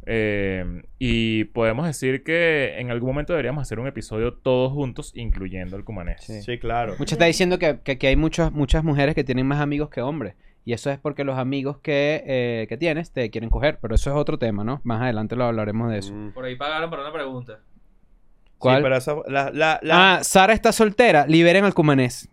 eh, y podemos decir que en algún momento deberíamos hacer un episodio todos juntos, incluyendo el cumanés. Sí. Sí, claro. Mucha está diciendo que, que- que hay muchas, muchas mujeres que tienen más amigos que hombres. Y eso es porque los amigos que, eh, que tienes te quieren coger. Pero eso es otro tema, ¿no? Más adelante lo hablaremos de eso. Mm. Por ahí pagaron para una pregunta. ¿Cuál? Sí, pero esa, la, la, la- Ah, Sara está soltera. Liberen al cumanés.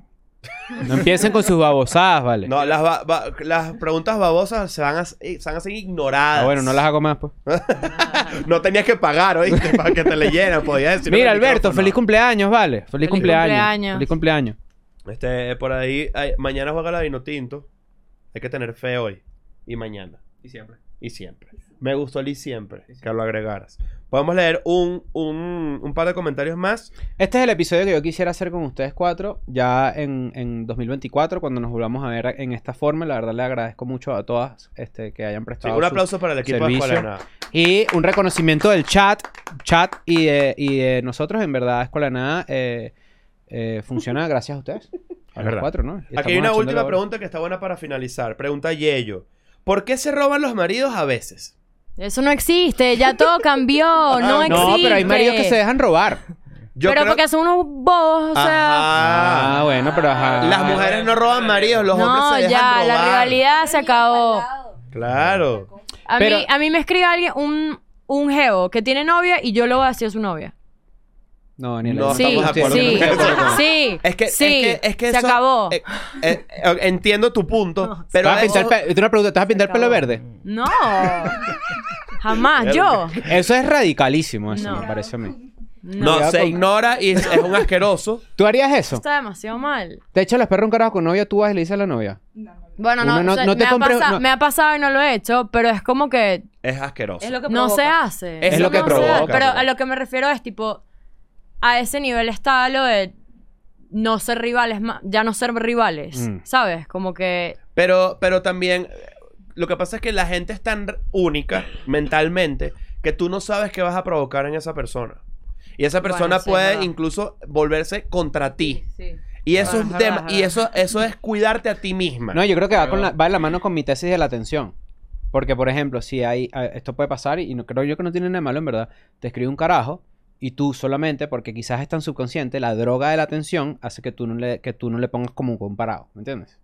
No empiecen con sus babosadas, ¿vale? no, las, ba- ba- las preguntas babosas se van a, se van a ser ignoradas. Ah, bueno, no las hago más, pues. No tenías que pagar, ¿oíste? Para que te leyeran, podías decir. Mira, Alberto, feliz cumpleaños, vale. Feliz, Feliz cumpleaños. cumpleaños. Feliz cumpleaños. Este, por ahí, ay, mañana juega la vino tinto. Hay que tener fe hoy. Y mañana. Y siempre. Y siempre. Me gustó el y siempre. Que lo agregaras. Podemos leer un, un, un par de comentarios más. Este es el episodio que yo quisiera hacer con ustedes cuatro, ya en, en 2024, cuando nos volvamos a ver en esta forma. La verdad, le agradezco mucho a todas este, que hayan Sí, prestado. un su- aplauso para el equipo de. Escuela de Nada. Y un reconocimiento del chat, chat y de, y de nosotros. En verdad, Escuela de Nada eh, eh, funciona gracias a ustedes. A los cuatro, ¿no? Aquí hay una última pregunta que está buena para finalizar. Pregunta Yello. ¿Por qué se roban los maridos a veces? Eso no existe, ya todo cambió, no existe. No, pero hay maridos que se dejan robar. Yo pero creo- porque son unos bobos, o sea... Ajá. Ah, bueno, pero ajá. Las mujeres no roban maridos, los hombres No, se dejan ya, robar. la rivalidad se acabó. Claro. A, Pero- mí, a mí me escribe alguien, un, un geo que tiene novia y yo lo voy a decir a su novia. No, Daniela, No Sí, estamos de acuerdo sí, sí, Es que, sí, es que, es que se eso- acabó. eh, eh, entiendo tu punto, pero ¿Te vas a pintar eso- el pe- Tengo una pregunta, ¿te vas a pintar el pelo verde? No, jamás, yo. Eso es radicalísimo, eso No. me parece a mí. no, se con- ignora y es, es un asqueroso. ¿Tú harías eso? Está demasiado mal. ¿Te echas los perros un carajo con novia? ¿Tú vas y le dices a la novia? Bueno, no, no- o sea, no te me, ha pasa- no. me ha pasado y no lo he hecho, pero es como que Es asqueroso. Es lo que no provoca. se hace. Es Eso lo que no se provoca, pero- a lo que me refiero es tipo, a ese nivel está lo de no ser rivales, ya no ser rivales, Mm. ¿sabes? Como que Pero, pero también, lo que pasa es que la gente es tan única mentalmente que tú no sabes qué vas a provocar en esa persona. Y esa Bueno, persona sí, puede incluso volverse contra ti. Sí. Y eso es y eso, eso es cuidarte a ti misma. No, yo creo que va, con la, va de la mano con mi tesis de la atención. Porque, por ejemplo, si hay... Esto puede pasar y no, creo yo que no tiene nada de malo, en verdad. Te escribe un carajo y tú solamente, porque quizás es tan subconsciente, la droga de la atención hace que tú no le, que tú no le pongas como un comparado. ¿Me entiendes?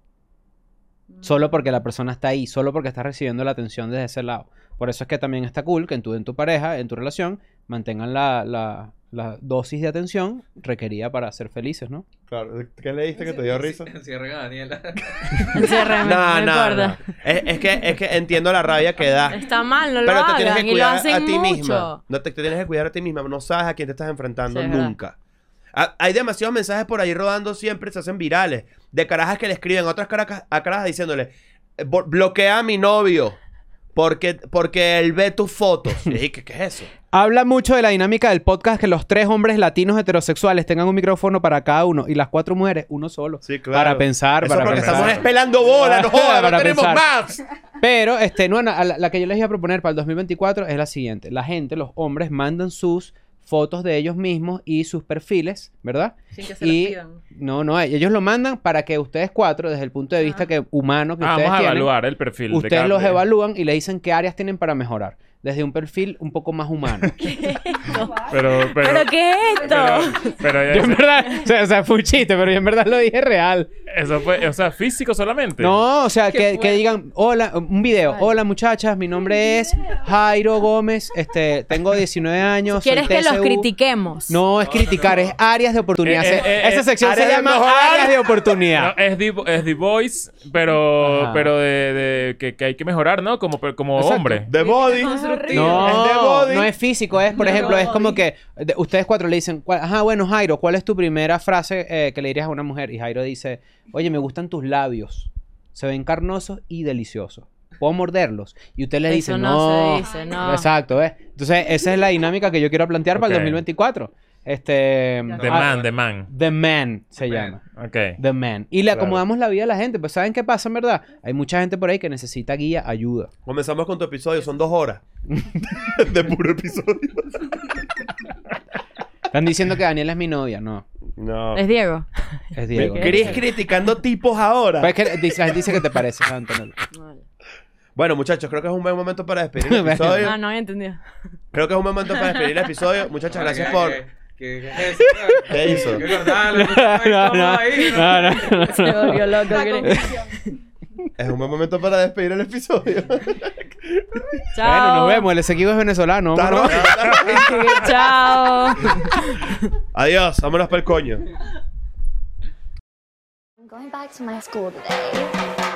Solo porque la persona está ahí, solo porque está recibiendo la atención desde ese lado. Por eso es que también está cool que en tu, en tu pareja, en tu relación, mantengan la, la- la dosis de atención requerida para ser felices, ¿no? Claro, ¿qué le diste que te dio risa? Encierren a Daniela. enciérrame, No, no, no. Es, es que, es que entiendo la rabia que da. Está mal, no lo Pero te tienes que y lo cuidar a ti mucho. misma. No te, te tienes que cuidar a ti misma. No sabes a quién te estás enfrentando Sí, nunca. Ha- Hay demasiados mensajes por ahí rodando siempre, se hacen virales. De carajas que le escriben a otras caracas, a carajas diciéndole, "Eh, bo- bloquea a mi novio. Porque, porque él ve tus fotos. Y dije, ¿qué, qué es eso? Habla mucho de la dinámica del podcast que los tres hombres latinos heterosexuales tengan un micrófono para cada uno y las cuatro mujeres uno solo. Sí, claro. Para pensar, Eso para porque pensar. estamos espelando bola, no jodas, no Para tenemos pensar. más. Pero, este, no, no, a la, la que yo les iba a proponer para el 2024 es la siguiente. La gente, los hombres, mandan sus fotos de ellos mismos y sus perfiles, ¿verdad? Sin que se Y- las pidan. No, no, ellos lo mandan para que ustedes cuatro, desde el punto de vista que, humano que Ah, ustedes vamos a tienen, evaluar el perfil. de ustedes cada- los de- evalúan y le dicen qué áreas tienen para mejorar. Desde un perfil un poco más humano. Pero, pero, ¿Pero qué es esto? pero, Yo en verdad, o sea, o sea, fue un chiste, pero yo en verdad lo dije real. eso fue, o sea, físico solamente. No, o sea, Qué que, digan, hola, un video, hola muchachas, mi nombre es Jairo Gómez, este, tengo 19 años. soy ¿Quieres que los TCU". critiquemos? No es criticar, es áreas de oportunidad. Eh, eh, eh, Esa eh, sección se llama áreas de No, oportunidad. es, the, es The Voice, pero, Ajá. pero de, de- que, que hay que mejorar, ¿no? Como, como Exacto. hombre. The body. No, Es de body. no es físico, es, por ejemplo, es como que de- ustedes cuatro le dicen, "¿Cuál- ajá, bueno, Jairo, ¿cuál es tu primera frase eh, que le dirías a una mujer? Y Jairo dice, oye, me gustan tus labios, se ven carnosos y deliciosos. ¿Puedo morderlos? Y usted le dice, Eso no. no se dice, no. Exacto, ¿ves? Entonces, esa es la dinámica que yo quiero plantear para el Ok. 2024. Este. The ah, Man, The Man. The Man se The Man. llama. Ok. The Man. Y le Claro. acomodamos la vida a la gente. Pues ¿saben qué pasa, en verdad? Hay mucha gente por ahí que necesita guía, ayuda. Comenzamos con tu episodio, son dos horas. de puro episodio. Están diciendo que Daniela es mi novia. No, No. Es Diego. es Diego. Chris criticando tipos ahora. Pues es que dice- la gente dice que te parece, Antonio. Bueno, muchachos, creo que es un buen momento para despedir el episodio. Ah, no había entendido. Creo que es un buen momento para despedir el episodio. Muchachas, gracias por. ¿Qué, qué es eso? ¿Qué hizo? ¿Qué cortarlo? No, no, ahí, no, no. Se volvió loco. Es un buen momento para despedir el episodio. Chao. Bueno, nos vemos. El Esequibo es venezolano. Rojo. Chao. Adiós, vámonos para el coño. I'm going back to my school today.